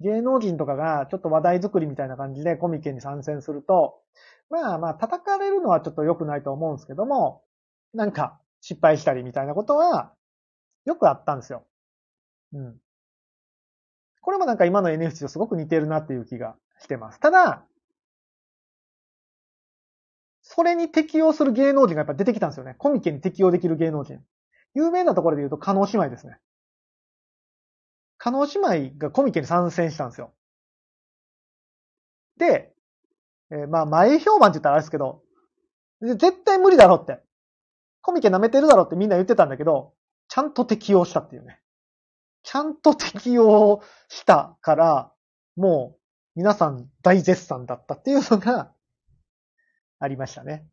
芸能人とかがちょっと話題作りみたいな感じでコミケに参戦すると、まあまあ叩かれるのはちょっと良くないと思うんですけども、なんか失敗したりみたいなことはよくあったんですよ。うん。これもなんか今の NFT とすごく似てるなっていう気がしてます。ただ、それに適用する芸能人がやっぱ出てきたんですよね。コミケに適用できる芸能人。有名なところで言うと、加納姉妹ですね。加納姉妹がコミケに参戦したんですよ。で、えー、まあ前評判って言ったらあれですけど、絶対無理だろって。コミケ舐めてるだろってみんな言ってたんだけど、ちゃんと適用したっていうね。ちゃんと適用したから、もう皆さん大絶賛だったっていうのがありましたね。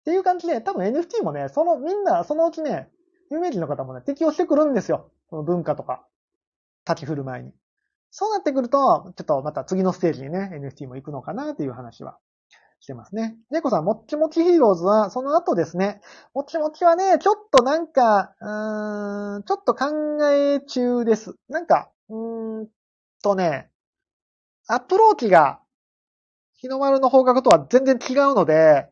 っていう感じで、多分 NFT もね、そのみんなそのうちね、有名人の方もね、適用してくるんですよ。その文化とか、立ち振る舞いに。そうなってくると、ちょっとまた次のステージにね、NFT も行くのかなっていう話はしてますね。ジェイコさん、もっちもちヒーローズは、その後ですね、もっちもちはね、ちょっとなんか、うーん、ちょっと考え中です。なんか、うーんとね、アプローチが、日の丸の方角とは全然違うので、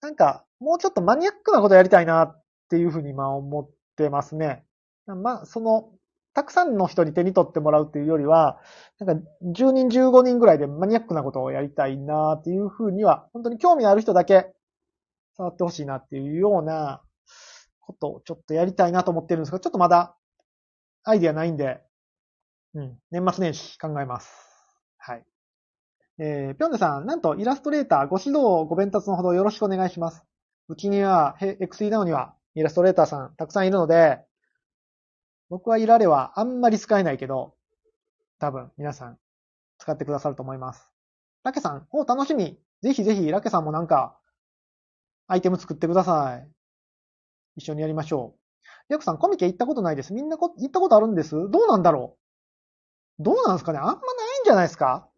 なんか、もうちょっとマニアックなことやりたいなっていうふうにまあ思ってますね。まあ、その、たくさんの人に手に取ってもらうっていうよりは、なんか10人15人ぐらいでマニアックなことをやりたいなっていうふうには、本当に興味のある人だけ触ってほしいなっていうようなことをちょっとやりたいなと思ってるんですが、ちょっとまだアイディアないんで、うん、年末年始考えます。えー、ぴょんねさん、なんとイラストレーターご指導ご弁達のほどよろしくお願いします。うちには、XE ダウンにはイラストレーターさんたくさんいるので、僕はいられはあんまり使えないけど、多分皆さん使ってくださると思います。ラケさん、お楽しみ。ぜひぜひラケさんもなんか、アイテム作ってください。一緒にやりましょう。ヤクさん、コミケ行ったことないです。みんなこ行ったことあるんです？どうなんだろう？どうなんですかね？あんまないんじゃないですか？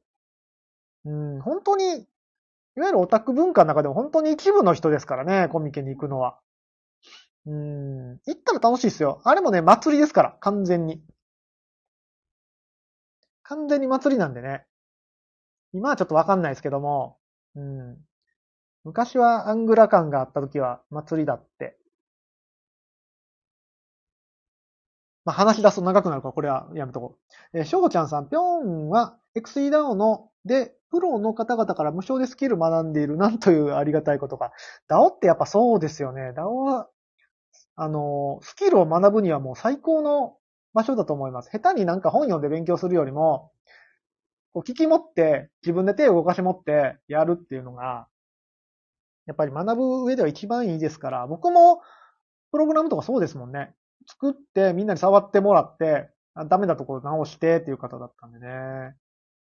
うん、本当に、いわゆるオタク文化の中でも本当に一部の人ですからね、コミケに行くのは。うん。行ったら楽しいですよ。あれもね、祭りですから、完全に。完全に祭りなんでね。今はちょっとわかんないですけども、うん。昔はアングラ感があった時は祭りだって。まあ、話し出すと長くなるから、これはやめとこう。えー、しょうちゃんさん、ぴょんは XE ダウンので、プロの方々から無償でスキル学んでいる、なんというありがたいことか。DAO ってやっぱそうですよね。DAO はあの、スキルを学ぶにはもう最高の場所だと思います。下手になんか本読んで勉強するよりも、こう聞き持って、自分で手を動かし持ってやるっていうのが、やっぱり学ぶ上では一番いいですから、僕もプログラムとかそうですもんね。作ってみんなに触ってもらって、ダメなところ直してっていう方だったんでね。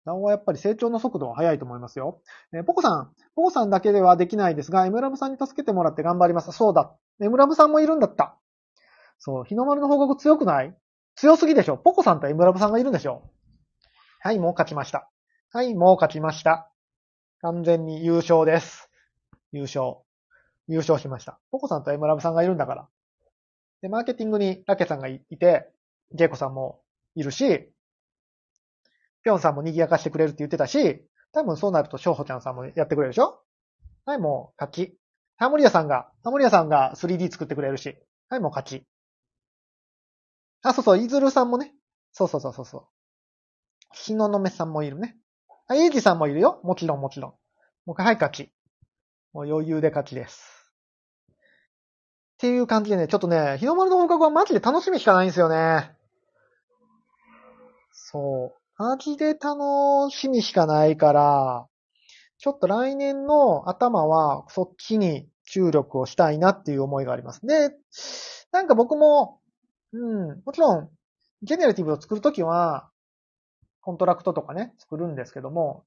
なおはやっぱり成長の速度は速いと思いますよ。えポコさん、ポコさんだけではできないですが、エムラブさんに助けてもらって頑張ります。そうだ。エムラブさんもいるんだった。そう、日の丸の報告強くない？強すぎでしょ。ポコさんとエムラブさんがいるんでしょ。はい、もう勝ちました。はい、もう勝ちました。完全に優勝です。優勝。優勝しました。ポコさんとエムラブさんがいるんだから。で、マーケティングにラケさんがいて、ジェイコさんもいるし、ピョンさんも賑やかしてくれるって言ってたし、多分そうなると、ショウホちゃんさんもやってくれるでしょ？はい、もう、勝ち。ハモリアさんが、ハモリアさんが 3D 作ってくれるし、はい、もう勝ち。あ、そうそう、イズルさんもね。そうそうそうそうそう。しののめさんもいるね。あ、イージさんもいるよ。もちろんもちろん。もうはい、勝ち。もう余裕で勝ちです。っていう感じでね、ちょっとね、日の丸の放課後はマジで楽しみしかないんですよね。そう。マジで楽しみしかないから、ちょっと来年の頭はそっちに注力をしたいなっていう思いがあります。で、なんか僕も、うん、もちろん、ジェネラティブを作るときは、コントラクトとかね、作るんですけども、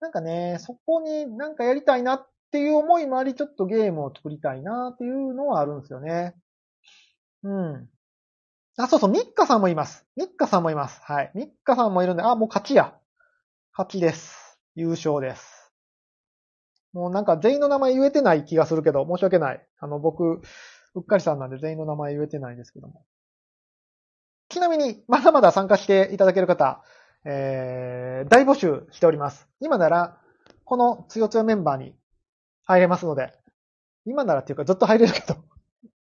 なんかね、そこになんかやりたいなっていう思いもあり、ちょっとゲームを作りたいなっていうのはあるんですよね。うん。あ、そうそう、ミッカさんもいます。ミッカさんもいます。はい。ミッカさんもいるんで、あ、もう勝ちや。勝ちです。優勝です。もうなんか全員の名前言えてない気がするけど、申し訳ない。あの、僕、うっかりさんなんで全員の名前言えてないんですけども。ちなみに、まだまだ参加していただける方、えー、大募集しております。今なら、このつよつよメンバーに入れますので、今ならっていうかずっと入れるけど、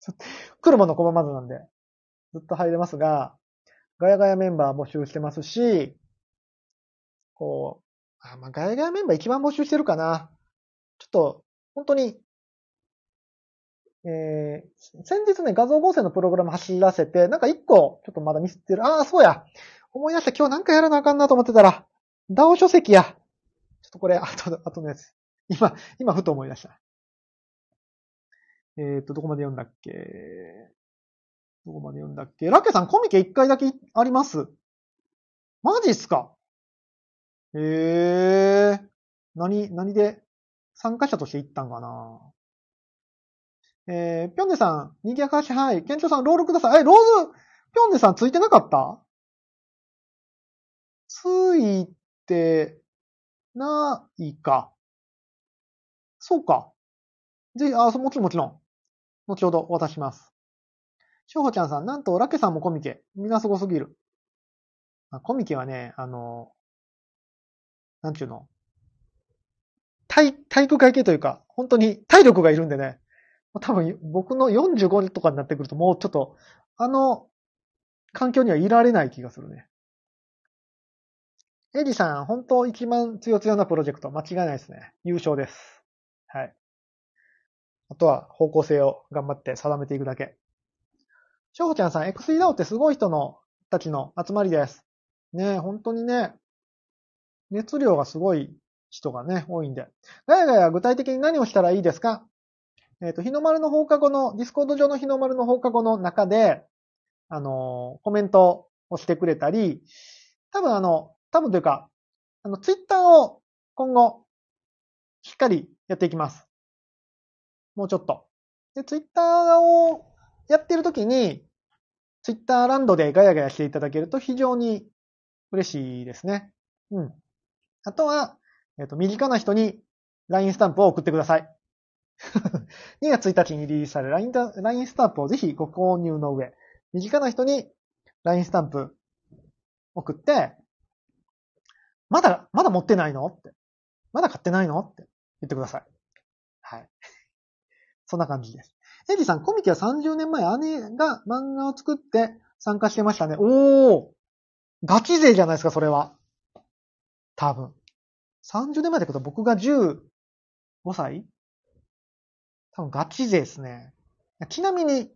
来るもの拒まずなんで、ずっと入れますが、ガヤガヤメンバー募集してますし、こう、あ、まあ、ガヤガヤメンバー一番募集してるかな。ちょっと、本当に、えー、先日ね、画像合成のプログラム走らせて、なんか一個、ちょっとまだミスってる。ああ、そうや。思い出した。今日なんかやらなあかんなと思ってたら、ダオ書籍や。ちょっとこれ、あと、あとのやつ。今、今ふと思い出した。えっ、と、どこまで読んだっけ？どこまで読んだっけ？ラケさん、コミケ一回だけあります？マジっすか？へえ。何、何で参加者として行ったんかな？えー、ぴょんねさん、にぎやかし、はい。県庁さん、ロールください。え、ローズ、ぴょんねさんついてなかった？ついて、ないか。そうか。ぜひ、あ、そもちろんもちろん。後ほど渡します。しょうほちゃんさん、なんと、ラケさんもコミケ。みんなすごすぎる。あコミケはね、あの、なんちゅうの？体、体育会系というか、本当に体力がいるんでね。多分、僕の45とかになってくると、もうちょっと、あの、環境にはいられない気がするね。エリさん、本当一番強強なプロジェクト、間違いないですね。優勝です。はい。あとは方向性を頑張って定めていくだけ。しょうほちゃんさん、XEDAO ってすごい人の、たちの集まりです。ねえ、本当にね、熱量がすごい人がね、多いんで。ガヤガヤ具体的に何をしたらいいですか？えっ、と、日の丸の放課後の、ディスコード上の日の丸の放課後の中で、あのーコメントをしてくれたり、多分あの、多分というか、あの、ツイッターを今後、しっかりやっていきます。もうちょっと。で、ツイッターをやってるときに、ツイッターランドでガヤガヤしていただけると非常に嬉しいですね。うん。あとは、えっ、と、身近な人に LINE スタンプを送ってください。2月1日にリリースされる LINE LINE スタンプをぜひご購入の上、身近な人に LINE スタンプ送って、まだ、まだ持ってないのって。まだ買ってないのって言ってください。はい。そんな感じです。エイジさん、コミケは30年前姉が漫画を作って参加してましたね。おーガチ勢じゃないですか、それは。多分。30年前ってことは僕が15歳？多分ガチ勢ですね。ちなみに、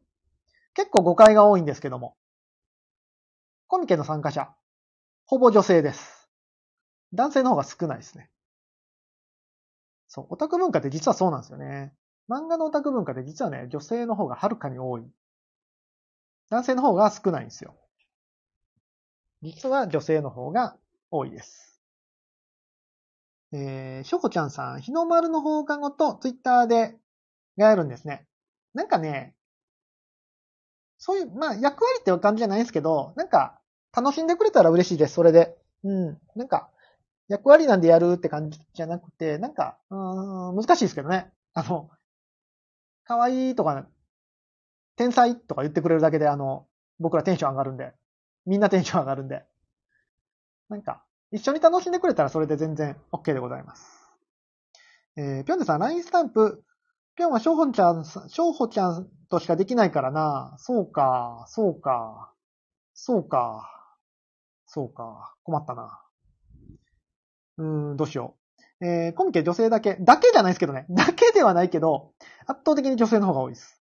結構誤解が多いんですけども。コミケの参加者、ほぼ女性です。男性の方が少ないですね。そう、オタク文化って実はそうなんですよね。漫画のオタク文化って実はね、女性の方がはるかに多い。男性の方が少ないんですよ。実は女性の方が多いです。えー、しょこちゃんさん、日の丸の放課後とツイッターでがやるんですね。なんかね、そういう、まあ役割って感じじゃないんですけど、なんか楽しんでくれたら嬉しいです、それで。うん。なんか、役割なんでやるって感じじゃなくて、なんか、うーん、難しいですけどね。あの、可愛いいとか、天才とか言ってくれるだけで、あの、僕らテンション上がるんで、みんなテンション上がるんで、なんか、一緒に楽しんでくれたらそれで全然 OK でございます。えー、ぴょんでさん、LINE スタンプ、ぴょんはしょうほんちゃん、しょうほちゃんとしかできないからな。そうか、そうか、そうか、そうか、困ったな。うーん、どうしよう。えー、コミケ女性だけ、だけじゃないですけどね。だけではないけど、圧倒的に女性の方が多いです。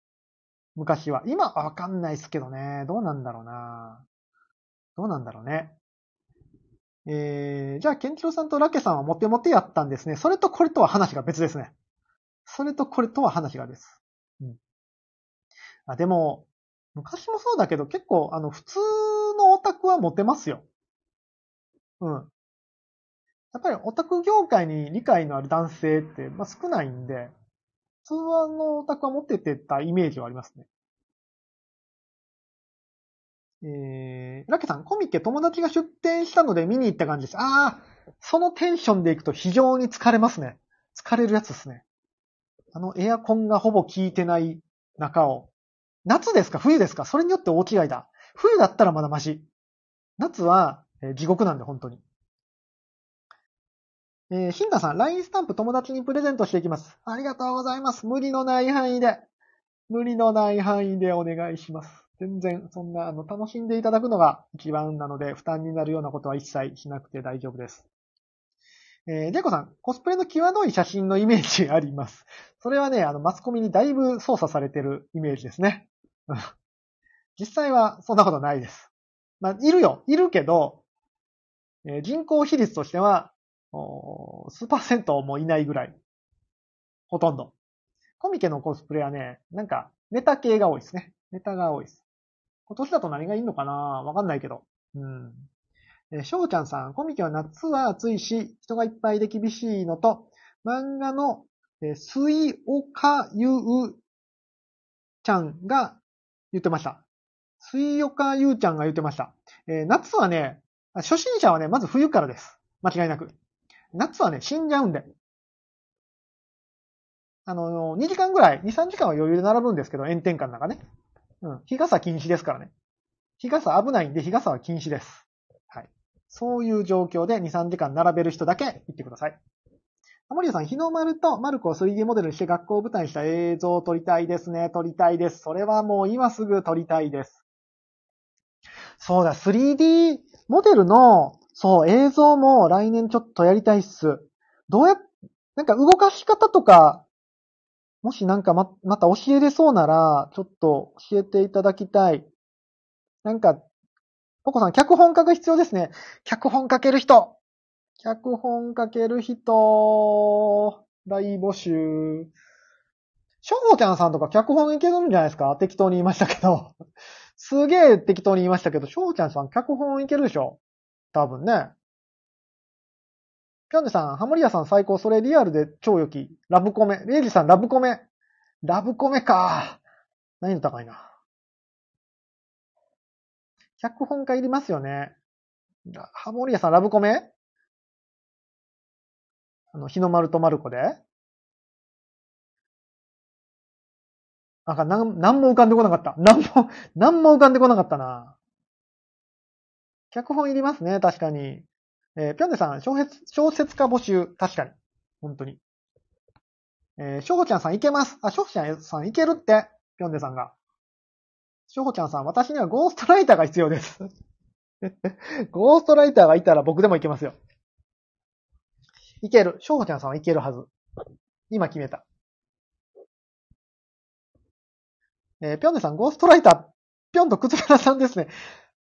昔は。今はわかんないですけどね。どうなんだろうな。どうなんだろうね。えー、じゃあ、ケンチロさんとラケさんはモテモテやったんですね。それとこれとは話が別ですね。それとこれとは話が別。うん。あ、でも、昔もそうだけど、結構、あの、普通のオタクはモテますよ。うん。やっぱりオタク業界に理解のある男性って、まあ、少ないんで、普通のオタクはモテててたイメージはありますね。えー、ラケさん、コミケ友達が出店したので見に行った感じです。ああ、そのテンションで行くと非常に疲れますね。疲れるやつですね。あのエアコンがほぼ効いてない中を。夏ですか？冬ですか？それによって大違いだ。冬だったらまだマシ。夏は、え地獄なんで、本当に。えー、シンタさん、LINE スタンプ友達にプレゼントしていきます。ありがとうございます。無理のない範囲で。無理のない範囲でお願いします。全然、そんな、あの、楽しんでいただくのが一番なので、負担になるようなことは一切しなくて大丈夫です。えー、ジェコさん、コスプレの際どい写真のイメージあります。それはね、あの、マスコミにだいぶ操作されてるイメージですね。実際はそんなことないです。まあ、いるよ。いるけど、えー人口比率としては、おー数パーセントもいないぐらい。ほとんど。コミケのコスプレはね、なんか、ネタ系が多いですね。ネタが多いです。今年だと何がいいのかな？わかんないけど。うん。えー、しょうちゃんさん、コミケは夏は暑いし、人がいっぱいで厳しいのと、漫画の、えー、スイオカユウちゃんが言ってました。スイオカユウちゃんが言ってました。えー夏はね、初心者はね、まず冬からです。間違いなく。夏はね、死んじゃうんで。あの、2時間ぐらい、2、3時間は余裕で並ぶんですけど、炎天下の中ね。うん。日傘禁止ですからね。日傘危ないんで、日傘は禁止です。はい。そういう状況で2、3時間並べる人だけ行ってください。アモリアさん、日の丸とマルコを 3D モデルにして学校を舞台にした映像を撮りたいですね。撮りたいです。それはもう今すぐ撮りたいです。そうだ、3D モデルの、そう、映像も来年ちょっとやりたいっす。どうや、なんか動かし方とか、もしなんかま、また教えれそうなら、ちょっと教えていただきたい。なんか、ポコさん、脚本書く必要ですね。脚本書ける人。脚本書ける人、大募集。しょうちゃんさんとか脚本いけるんじゃないですか？適当に言いましたけど。すげえ適当に言いましたけど、しょうちゃんさん脚本いけるでしょ？多分ね。ぴょんねさん、ハモリアさん最高、それリアルで超良き。ラブコメ。レイジさん、ラブコメ。ラブコメか。何の高いな。脚本家いりますよね。ハモリアさん、ラブコメ？あの、日の丸とマルコでなんか、なん、なんも浮かんでこなかった。なんも、なんも浮かんでこなかったな。脚本いりますね、確かに。えー、ぴょんねさん、小説、小説家募集。確かに。本当に。えー、しょうほちゃんさんいけます。あ、しょうほちゃんさんいけるって。ぴょんねさんが。しょうほちゃんさん、私にはゴーストライターが必要です。ゴーストライターがいたら僕でもいけますよ。いける。しょうほちゃんさんはいけるはず。今決めた。えーぴょんねさん、ゴーストライター、ぴょんとくつべらさんですね。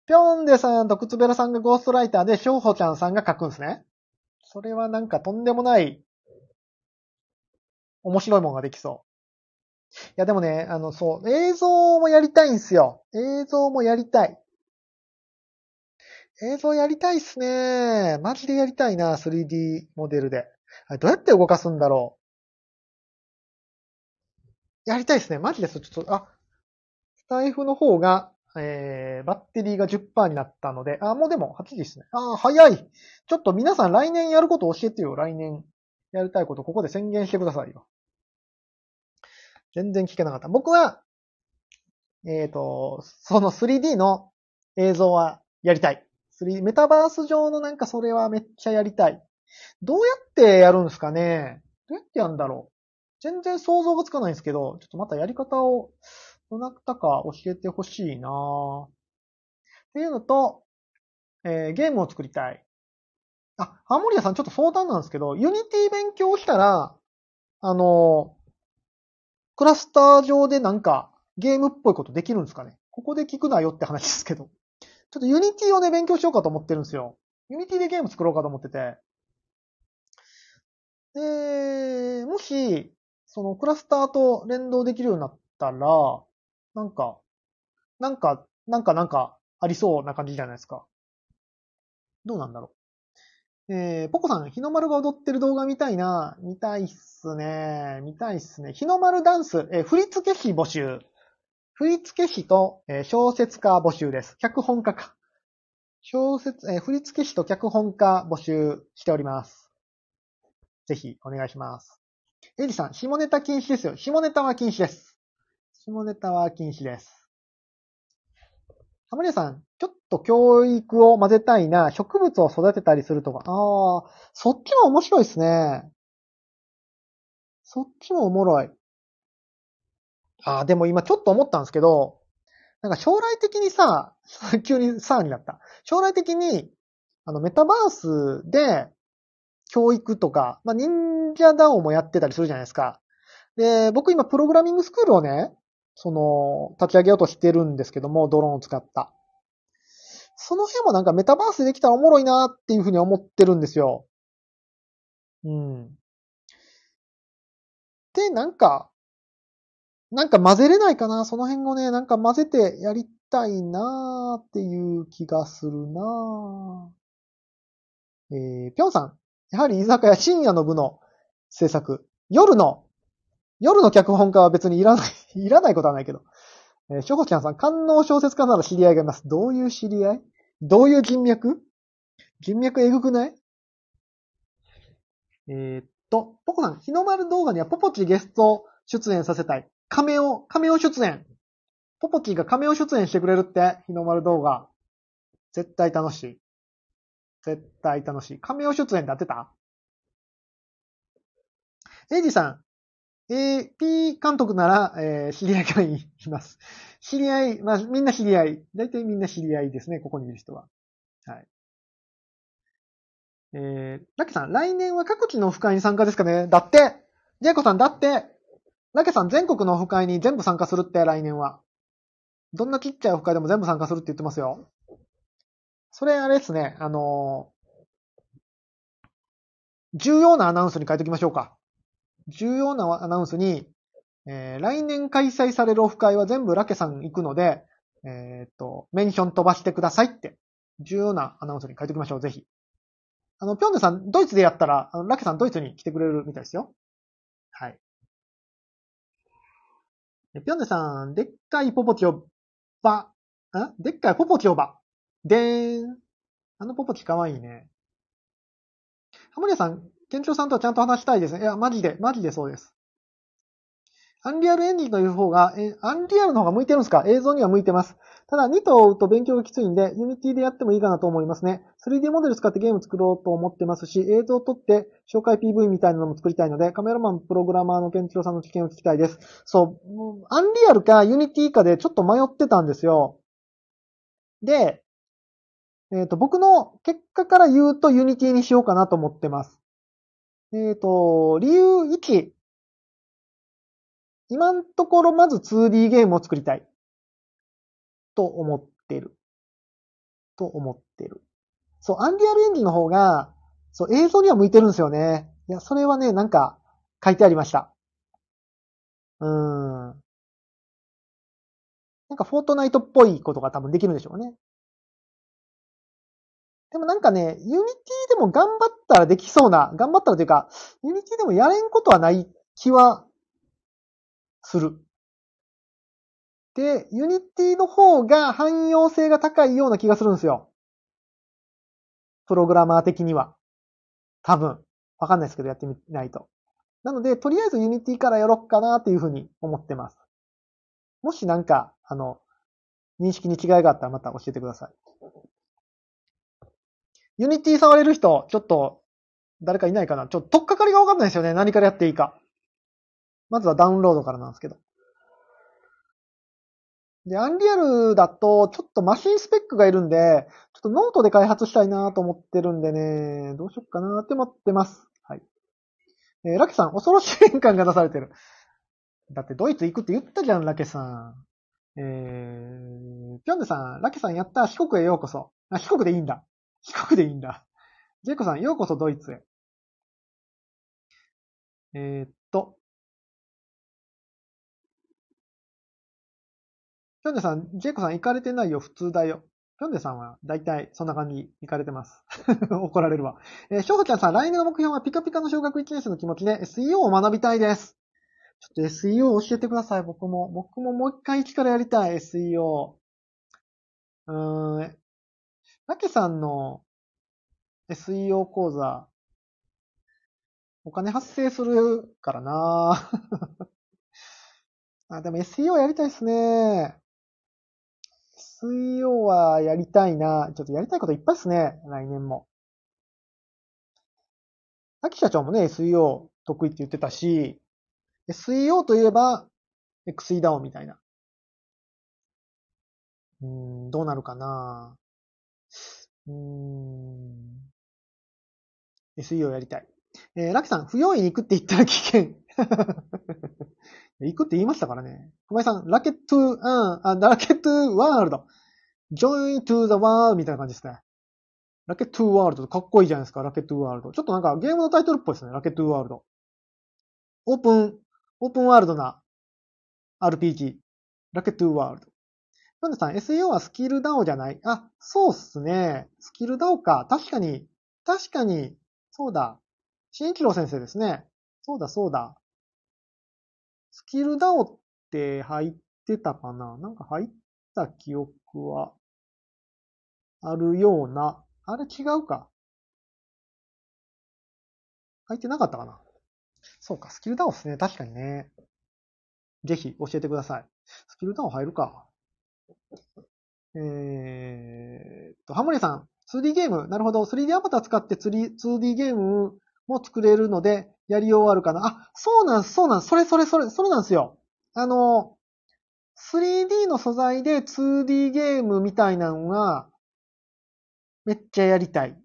ぴょんでさんとくつべらさんがゴーストライターで、しょうほちゃんさんが書くんですね。それはなんかとんでもない、面白いもんができそう。いやでもね、あの、そう、映像もやりたいんすよ。映像もやりたい。映像やりたいっすね。マジでやりたいな、3D モデルで。あれどうやって動かすんだろう。やりたいっすね。マジです。ちょっと、あ、スタイフの方が、えー、バッテリーが10%になったので、あ、もうでも8時ですね。あ、早い。ちょっと皆さん来年やること教えてよ。来年やりたいことここで宣言してくださいよ。全然聞けなかった。僕は、えっ、ー、と、その 3D の映像はやりたい。3メタバース上のなんかそれはめっちゃやりたい。どうやってやるんですかねどうやってやるんだろう全然想像がつかないんですけど、ちょっとまたやり方を、どなたか教えてほしいなっていうのと、えー、ゲームを作りたい。あ、ハーモリアさんちょっと相談なんですけど、ユニティ勉強したら、あの、クラスター上でなんかゲームっぽいことできるんですかねここで聞くなよって話ですけど。ちょっとユニティをね、勉強しようかと思ってるんですよ。Unityでゲーム作ろうかと思ってて。で、もし、そのクラスターと連動できるようになったら、なんか、なんか、なんかなんかありそうな感じじゃないですか。どうなんだろう。えー、ポコさん、日の丸が踊ってる動画見たいな。見たいっすね。見たいっすね。日の丸ダンス、えー、振付師募集。振付師と、えー、小説家募集です。脚本家か。小説、えー、振付師と脚本家募集しております。ぜひ、お願いします。エリさん、下ネタ禁止ですよ。下ネタは禁止です。下ネタは禁止です。ハマリアさん、ちょっと教育を混ぜたいな、植物を育てたりするとか。ああ、そっちも面白いですね。そっちもおもろい。ああ、でも今ちょっと思ったんですけど、なんか将来的にさ、急にさーになった。将来的に、あの、メタバースで、教育とか、まあ、忍者ダオもやってたりするじゃないですか。で、僕今プログラミングスクールをね、その、立ち上げようとしてるんですけども、ドローンを使った。その辺もなんかメタバースでできたらおもろいなっていうふうに思ってるんですよ。うん。で、なんか、なんか混ぜれないかな？その辺をね、なんか混ぜてやりたいなーっていう気がするなー。えー、ぴょんさん。やはり居酒屋深夜の部の制作。夜の、夜の脚本家は別にいらない、いらないことはないけど。えー、しょこちゃんさん、官能小説家なら知り合いがいます。どういう知り合い？どういう人脈？人脈えぐくない？えー、っと、ポコさん、日の丸動画にはポポチゲスト出演させたい。カメオ、カメオ出演。ポポチがカメオ出演してくれるって、日の丸動画。絶対楽しい。絶対楽しい。カメオ出演で当てた？エイジさん、AP 監督なら、えー、知り合いがいます。知り合い、まあ、みんな知り合い。大体みんな知り合いですね、ここにいる人は。はい。えー、ラケさん、来年は各地のオフ会に参加ですかね？だって、ジェイコさん、だって、ラケさん、全国のオフ会に全部参加するって、来年は。どんなちっちゃいオフ会でも全部参加するって言ってますよ。それあれですね、あのー、重要なアナウンスに変えておきましょうか。重要なアナウンスに、えー、来年開催されるオフ会は全部ラケさん行くので、えー、っと、メンション飛ばしてくださいって、重要なアナウンスに変えておきましょう、ぜひ。あの、ぴょんねさん、ドイツでやったら、あのラケさんドイツに来てくれるみたいですよ。はい。ぴょんねさん、でっかいポポチをば、んでっかいポポチをば。でーん。あのポポチかわいいね。ハモリアさん、店長さんとはちゃんと話したいですね。いや、マジで、マジでそうです。Unreal Engine という方が、え、 Unrealの方が向いてるんですか？映像には向いてます。ただ、二兎追うと勉強がきついんで、 Unityでやってもいいかなと思いますね。3D モデル使ってゲーム作ろうと思ってますし、映像を撮って紹介 PV みたいなのも作りたいので、カメラマン、プログラマーのケンチロさんの知見を聞きたいです。そう、 Unrealか Unityかでちょっと迷ってたんですよ。で、えっ、ー、と、僕の結果から言うと Unityにしようかなと思ってます。えっ、ー、と、理由1。今のところまず 2D ゲームを作りたい。と思ってる。と思ってる。そう、アンリアルエンジンの方が、そう、映像には向いてるんですよね。いや、それはね、なんか、書いてありました。うーん。なんか、フォートナイトっぽいことが多分できるんでしょうね。でもなんかね、 Unityでも頑張ったらできそうな、頑張ったらというか、 Unityでもやれんことはない気はする。で、 Unityの方が汎用性が高いような気がするんですよ。プログラマー的には。多分。わかんないですけど、やってみないと。なので、とりあえず Unityからやろっかなっていうふうに思ってます。もしなんか、あの、認識に違いがあったらまた教えてください。 Unity触れる人、ちょっと、誰かいないかな？ちょっと、とっかかりがわかんないですよね。何からやっていいか。まずはダウンロードからなんですけど。で、 Unrealだと、ちょっとマシンスペックがいるんで、ちょっとノートで開発したいなと思ってるんでね、どうしよっかなって思ってます。はい。えー、ラケさん、恐ろしい変換が出されてる。だってドイツ行くって言ったじゃん、ラケさん。えー、ピョンデさん、ラケさんやった四国へようこそ。あ、四国でいいんだ。四国でいいんだ。ジェイコさん、ようこそドイツへ。えー、っと、ピョンデさん、ジェイコさん行かれてないよ、普通だよ。ピョンデさんは、だいたいそんな感じ行かれてます。怒られるわ。えー、しょうちゃんさん、来年の目標はピカピカの小学1年生の気持ちで SEO を学びたいです。ちょっと SEO を教えてください、僕も。僕ももう一回一からやりたい、SEO。うーん。ラケさんの SEO 講座、お金発生するからな あ、でも SEO やりたいっすね。SEO はやりたいな。ちょっとやりたいこといっぱいですね。来年も。秋社長もね、SEO 得意って言ってたし、SEO といえば、XEDAO みたいな。うん、どうなるかなうん。SEO やりたい。えー、ラキさん、不用意に行くって言ったら危険。行くって言いましたからね。小林さん、ラケット、うん、あ、ラケットワールド。join to the world みたいな感じですね。ラケットワールドかっこいいじゃないですか、ラケットワールド。ちょっとなんかゲームのタイトルっぽいですね、ラケットワールド。オープン、オープンワールドな RPG。ラケットワールド。なんでさん、SEO はスキル DAO じゃない？あ、そうっすね。スキル DAO か。確かに、確かに、そうだ。新一郎先生ですね。そうだ、そうだ。スキル DAO って入ってたかな？なんか入った記憶はあるような。あれ違うか。入ってなかったかな？そうか、スキル DAO ですね。確かにね。ぜひ教えてください。スキル DAO 入るか。えーっと、ハモリさん。2D ゲーム。なるほど。3D アバター使って 2D ゲームも作れるので、やり終わるかな。あ、そうなん、そうなん。それ、それ、それ、それなんですよ。あの、3D の素材で 2D ゲームみたいなのが、めっちゃやりたい。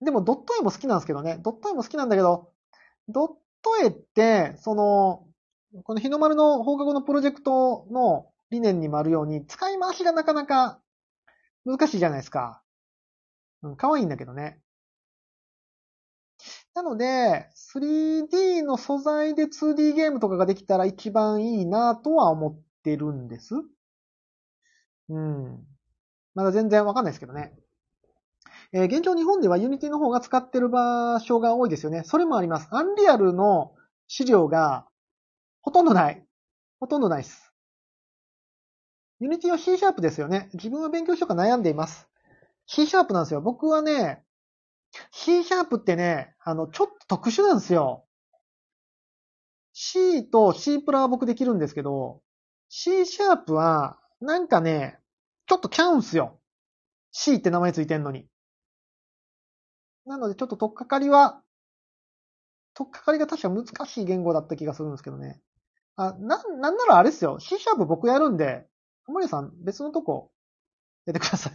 でも、ドット絵も好きなんですけどね。ドット絵も好きなんだけど、ドット絵って、その、この日の丸の放課後のプロジェクトの理念にもあるように、使い回しがなかなか難しいじゃないですか。うん、可愛いんだけどね。なので、3D の素材で 2D ゲームとかができたら一番いいなとは思ってるんです。うん。まだ全然わかんないですけどね。えー、現状日本では Unity の方が使ってる場所が多いですよね。それもあります。アンリアルの資料がほとんどない。ほとんどないです。Unity は C シャープですよね。自分は勉強しようか悩んでいます。C シャープなんですよ。僕はね、C シャープってね、あの、ちょっと特殊なんですよ。C と C プラは僕できるんですけど、C シャープは、なんかね、ちょっとちゃうんすよ。C って名前ついてんのに。なのでちょっととっかかりは、とっかかりが確か難しい言語だった気がするんですけどね。あ、な、なんならあれっすよ。C シャープ僕やるんで、森谷さん別のとこ、やってください。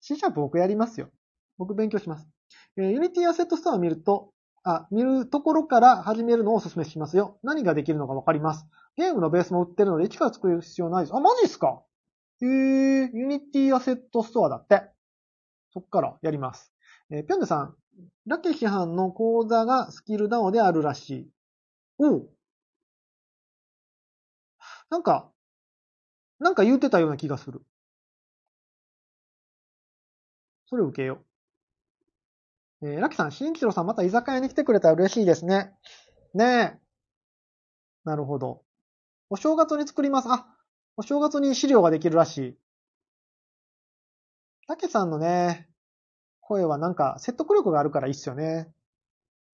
C シャープ僕やりますよ。僕勉強します。えー、Unity アセットストアを見ると、あ、見るところから始めるのをお勧めしますよ。何ができるのかわかります。ゲームのベースも売ってるので、一から作る必要ないです。あ、マジっすか？えー、Unity アセットストアだって。そっからやります。えー、ぴょんねさん、ラッキー批判の講座がスキルダウンであるらしい。おう。なんか、なんか言うてたような気がする。それ受けよう。えー、ラキさん、新吉郎さんまた居酒屋に来てくれたら嬉しいですね。ねえ。なるほど。お正月に作ります。あ、お正月に資料ができるらしい。たけさんのね、声はなんか説得力があるからいいっすよね。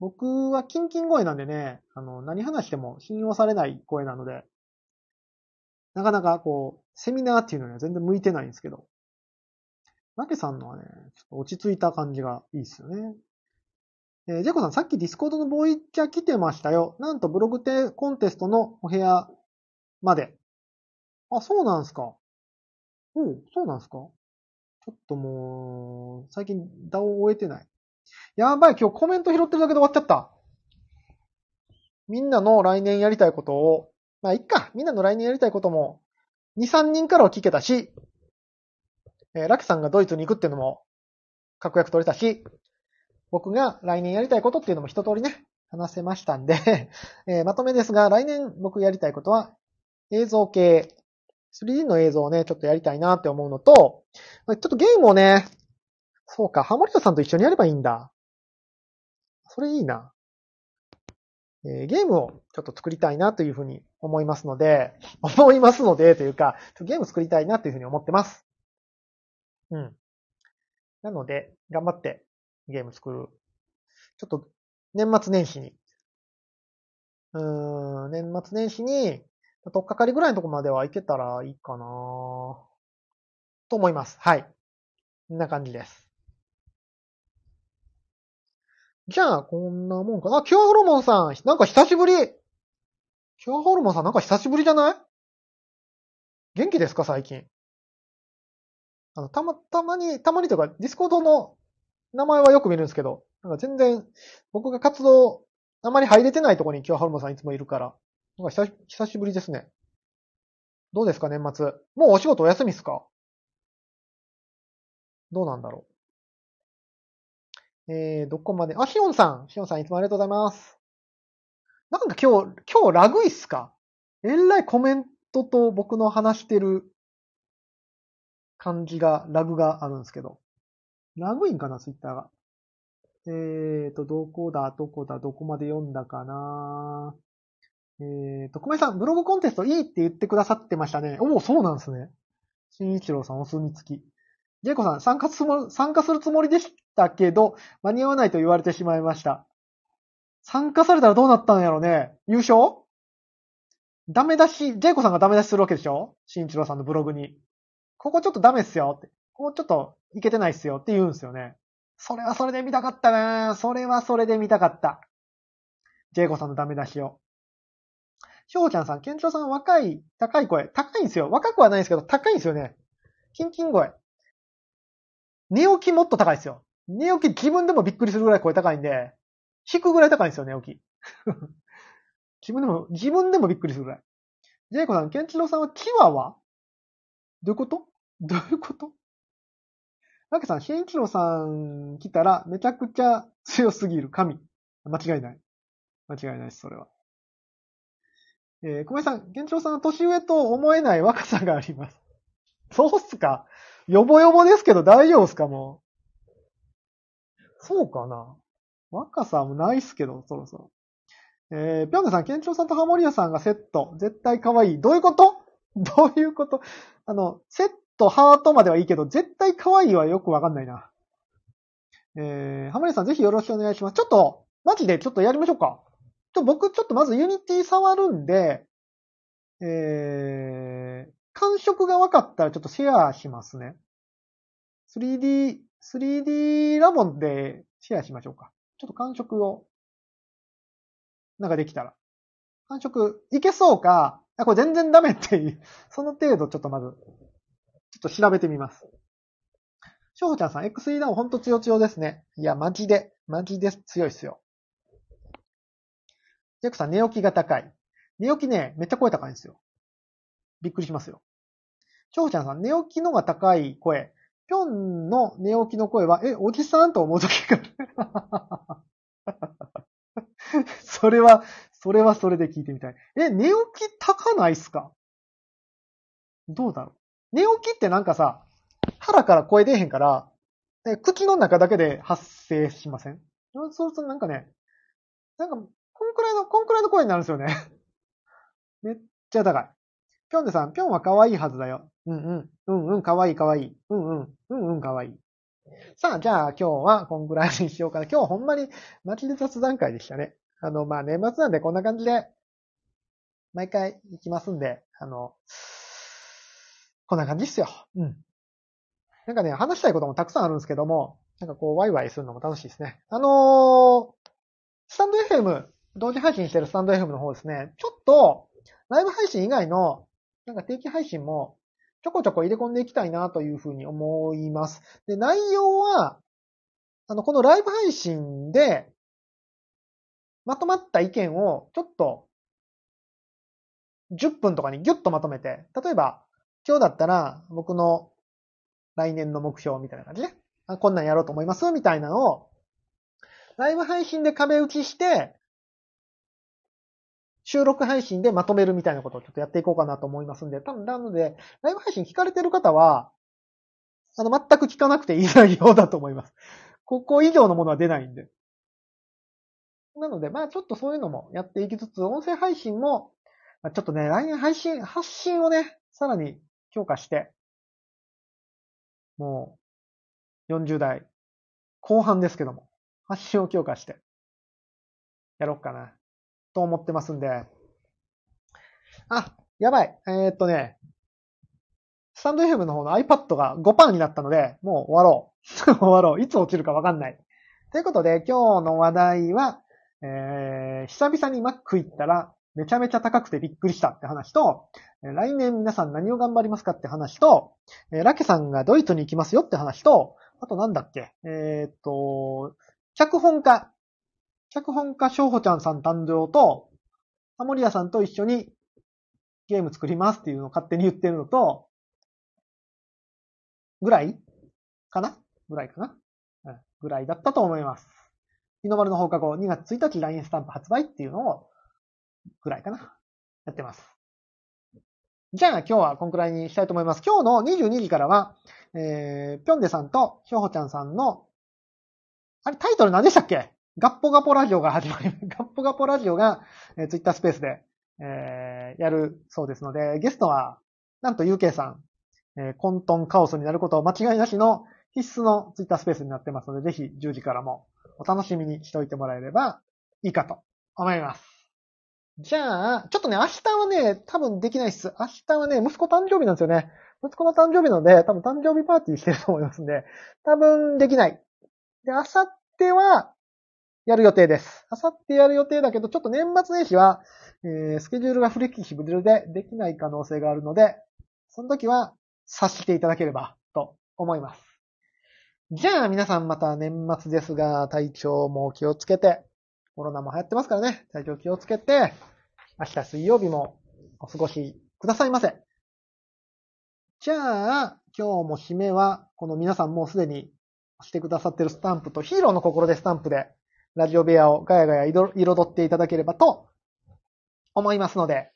僕はキンキン声なんでね、あの、何話しても信用されない声なので、なかなかこう、セミナーっていうのには全然向いてないんですけど、マケさんのはね、ちょっと落ち着いた感じがいいっすよね。えー、ジェコさん、さっき Discordのボイチャ来てましたよ。なんとブログテコンテストのお部屋まで。あ、そうなんすか。おう、そうなんすかちょっともう、最近、だ追えてない。やばい、今日コメント拾ってるだけで終わっちゃった。みんなの来年やりたいことを、まあ、いっか。みんなの来年やりたいことも、2、3人からは聞けたし、えー、ラキさんがドイツに行くっていうのも、確約取れたし、僕が来年やりたいことっていうのも一通りね、話せましたんで えー、まとめですが、来年僕やりたいことは、映像系、3D の映像をね、ちょっとやりたいなって思うのと、ちょっとゲームをね、そうか、ハモリトさんと一緒にやればいいんだ。それいいな。え、ゲームをちょっと作りたいなというふうに思いますので、思いますのでというか、ゲーム作りたいなというふうに思ってます。うん。なので、頑張ってゲーム作る。ちょっと、年末年始に。うーん、年末年始に、とっかかりぐらいのとこまでは行けたらいいかなと思います。はい。こんな感じです。じゃあ、こんなもんかな。あ、キュアホルモンさん、なんか久しぶり。キュアホルモンさんなんか久しぶりじゃない？元気ですか最近？あの、たま、たまに、たまにというか、 Discordの名前はよく見るんですけど、なんか全然、僕が活動、あまり入れてないところにキュアホルモンさんいつもいるから、なんか久し久しぶりですね。どうですか、年末？もうお仕事お休みっすか？どうなんだろう？えー、どこまで、あ、ヒオンさん。ヒオンさんいつもありがとうございます。なんか今日、今日ラグいっすか？えらいコメントと僕の話してる感じが、ラグがあるんですけど。ラグいんかな、ツイッターが？えーと、どこだ、どこだ、どこまで読んだかな？えーと、小林さん、ブログコンテストいいって言ってくださってましたね。おお、そうなんですね。新一郎さん、お墨付き。ジェイコさん、参加する、参加するつもりでしたけど、間に合わないと言われてしまいました。参加されたらどうなったんやろね優勝？ダメ出し、ジェイコさんがダメ出しするわけでしょ？新一郎さんのブログに。ここちょっとダメっすよって。ここちょっといけてないっすよって言うんすよね。それはそれで見たかったなそれはそれで見たかった。ジェイコさんのダメ出しを。しょうちゃんさん、ケンチロさん若い、高い声。高いんすよ。若くはないんですけど、高いんすよね。キンキン声。寝起きもっと高いですよ。寝起き自分でもびっくりするぐらい声高いんで、引くぐらい高いんですよ、寝起き。自分でも、自分でもびっくりするぐらい。ジェイコさん、ケンチロさんはチワワ？どういうこと？どういうこと？マケさん、ケンチロさん来たらめちゃくちゃ強すぎる神。間違いない。間違いないです、それは。えー、小林さん、ケンチロさんは年上と思えない若さがあります。そうっすか？よぼよぼですけど大丈夫っすかもう？そうかな若さもないっすけど、そろそろ。えー、ぴょんがさん、ケンチロさんとハモリアさんがセット。絶対可愛い。どういうこと？どういうこと？あの、セット、ハートまではいいけど、絶対可愛いはよくわかんないな。えー、ハモリアさんぜひよろしくお願いします。ちょっと、マジでちょっとやりましょうか。ちょ僕ちょっとまず Unity触るんで、えー、感触が分かったらちょっとシェアしますね。3D、3D ラボでシェアしましょうか。ちょっと感触を、なんかできたら。感触、いけそうか、あ、これ全然ダメっていう、その程度ちょっとまず、ちょっと調べてみます。しょうほちゃんさん、XE ダウンほんと強強ですね。いや、マジで、マジで強いっすよ。ジェクさん、寝起きが高い。寝起きね、めっちゃ声高いんですよ。びっくりしますよ。ちょうちゃんさん、寝起きのが高い声。ぴょんの寝起きの声は、え、おじさんと思うときが それは、それはそれで聞いてみたい。え、寝起き高ないっすか？どうだろう寝起きってなんかさ、腹から声出へんから、口の中だけで発生しません？そうするとなんかね、なんか、こんくらいの、こんくらいの声になるんですよね。めっちゃ高い。ぴょんでさん、ぴょんは可愛いはずだよ。うんうん。うんうん、可愛い可愛い。うんうん。うんうん、可愛い。さあ、じゃあ今日はこんぐらいにしようかな。今日ほんまに街で雑談会でしたね。あの、まあ、年末なんでこんな感じで、毎回行きますんで、あの、こんな感じっすよ。うん。なんかね、話したいこともたくさんあるんですけども、なんかこう、ワイワイするのも楽しいですね。あのー、スタンド FM、同時配信してるスタンド FM の方ですね、ちょっと、ライブ配信以外の、なんか定期配信も、ちょこちょこ入れ込んでいきたいなというふうに思います。で、内容は、あの、このライブ配信で、まとまった意見を、ちょっと、10分とかにギュッとまとめて、例えば、今日だったら、僕の来年の目標みたいな感じで、あこんなんやろうと思いますみたいなのを、ライブ配信で壁打ちして、収録配信でまとめるみたいなことをちょっとやっていこうかなと思いますんで、多分なので、ライブ配信聞かれてる方は、あの、全く聞かなくていい内容だと思います。ここ以上のものは出ないんで。なので、まあちょっとそういうのもやっていきつつ、音声配信も、まあちょっとね、来年配信、発信をね、さらに強化して、もう、40代後半ですけども、発信を強化して、やろうかな、と思ってますんで。あ、やばい。えーっとね、スタンド FM の方の iPad が5%になったので、もう終わろう。終わろう。いつ落ちるかわかんない。ということで、今日の話題は、えー、久々に Mac 行ったら、めちゃめちゃ高くてびっくりしたって話と、来年皆さん何を頑張りますかって話と、ラケさんがドイツに行きますよって話と、あとなんだっけ、えーっと、脚本家、脚本家翔穂ちゃんさん誕生と、タモリアさんと一緒にゲーム作りますっていうのを勝手に言ってるのと、ぐらいかな？ぐらいかな？うん、ぐらいだったと思います。日の丸の放課後2月1日 LINE スタンプ発売っていうのを、ぐらいかな？やってます。じゃあ今日はこんくらいにしたいと思います。今日の22時からは、えー、ぴょんでさんとしょうほちゃんさんの、あれタイトル何でしたっけ？ガッポガポラジオが始まり、ガッポガポラジオが、えー、ツイッタースペースで、えー、やるそうですので、ゲストは、なんと UK さん、えー、混沌カオスになることを間違いなしの必須のツイッタースペースになってますので、ぜひ10時からもお楽しみにしておいてもらえればいいかと思います。じゃあ、ちょっとね、明日はね、多分できないっす。明日はね、息子誕生日なんですよね。息子の誕生日なので、多分誕生日パーティーしてると思いますんで、多分できない。で、明後日は、やる予定です。明後日やる予定だけど、ちょっと年末年始は、えー、スケジュールがフレキシブルでできない可能性があるので、その時は、察していただければ、と思います。じゃあ、皆さんまた年末ですが、体調も気をつけて、コロナも流行ってますからね、体調気をつけて、明日水曜日もお過ごしくださいませ。じゃあ、今日も締めは、この皆さんもうすでにしてくださってるスタンプとヒーローの心でスタンプで、ラジオ部屋をガヤガヤ彩っていただければと思いますので、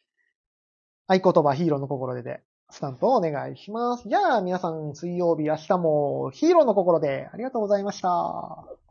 合言葉ヒーローの心でで、スタンプをお願いします。じゃあ皆さん水曜日明日もヒーローの心でありがとうございました。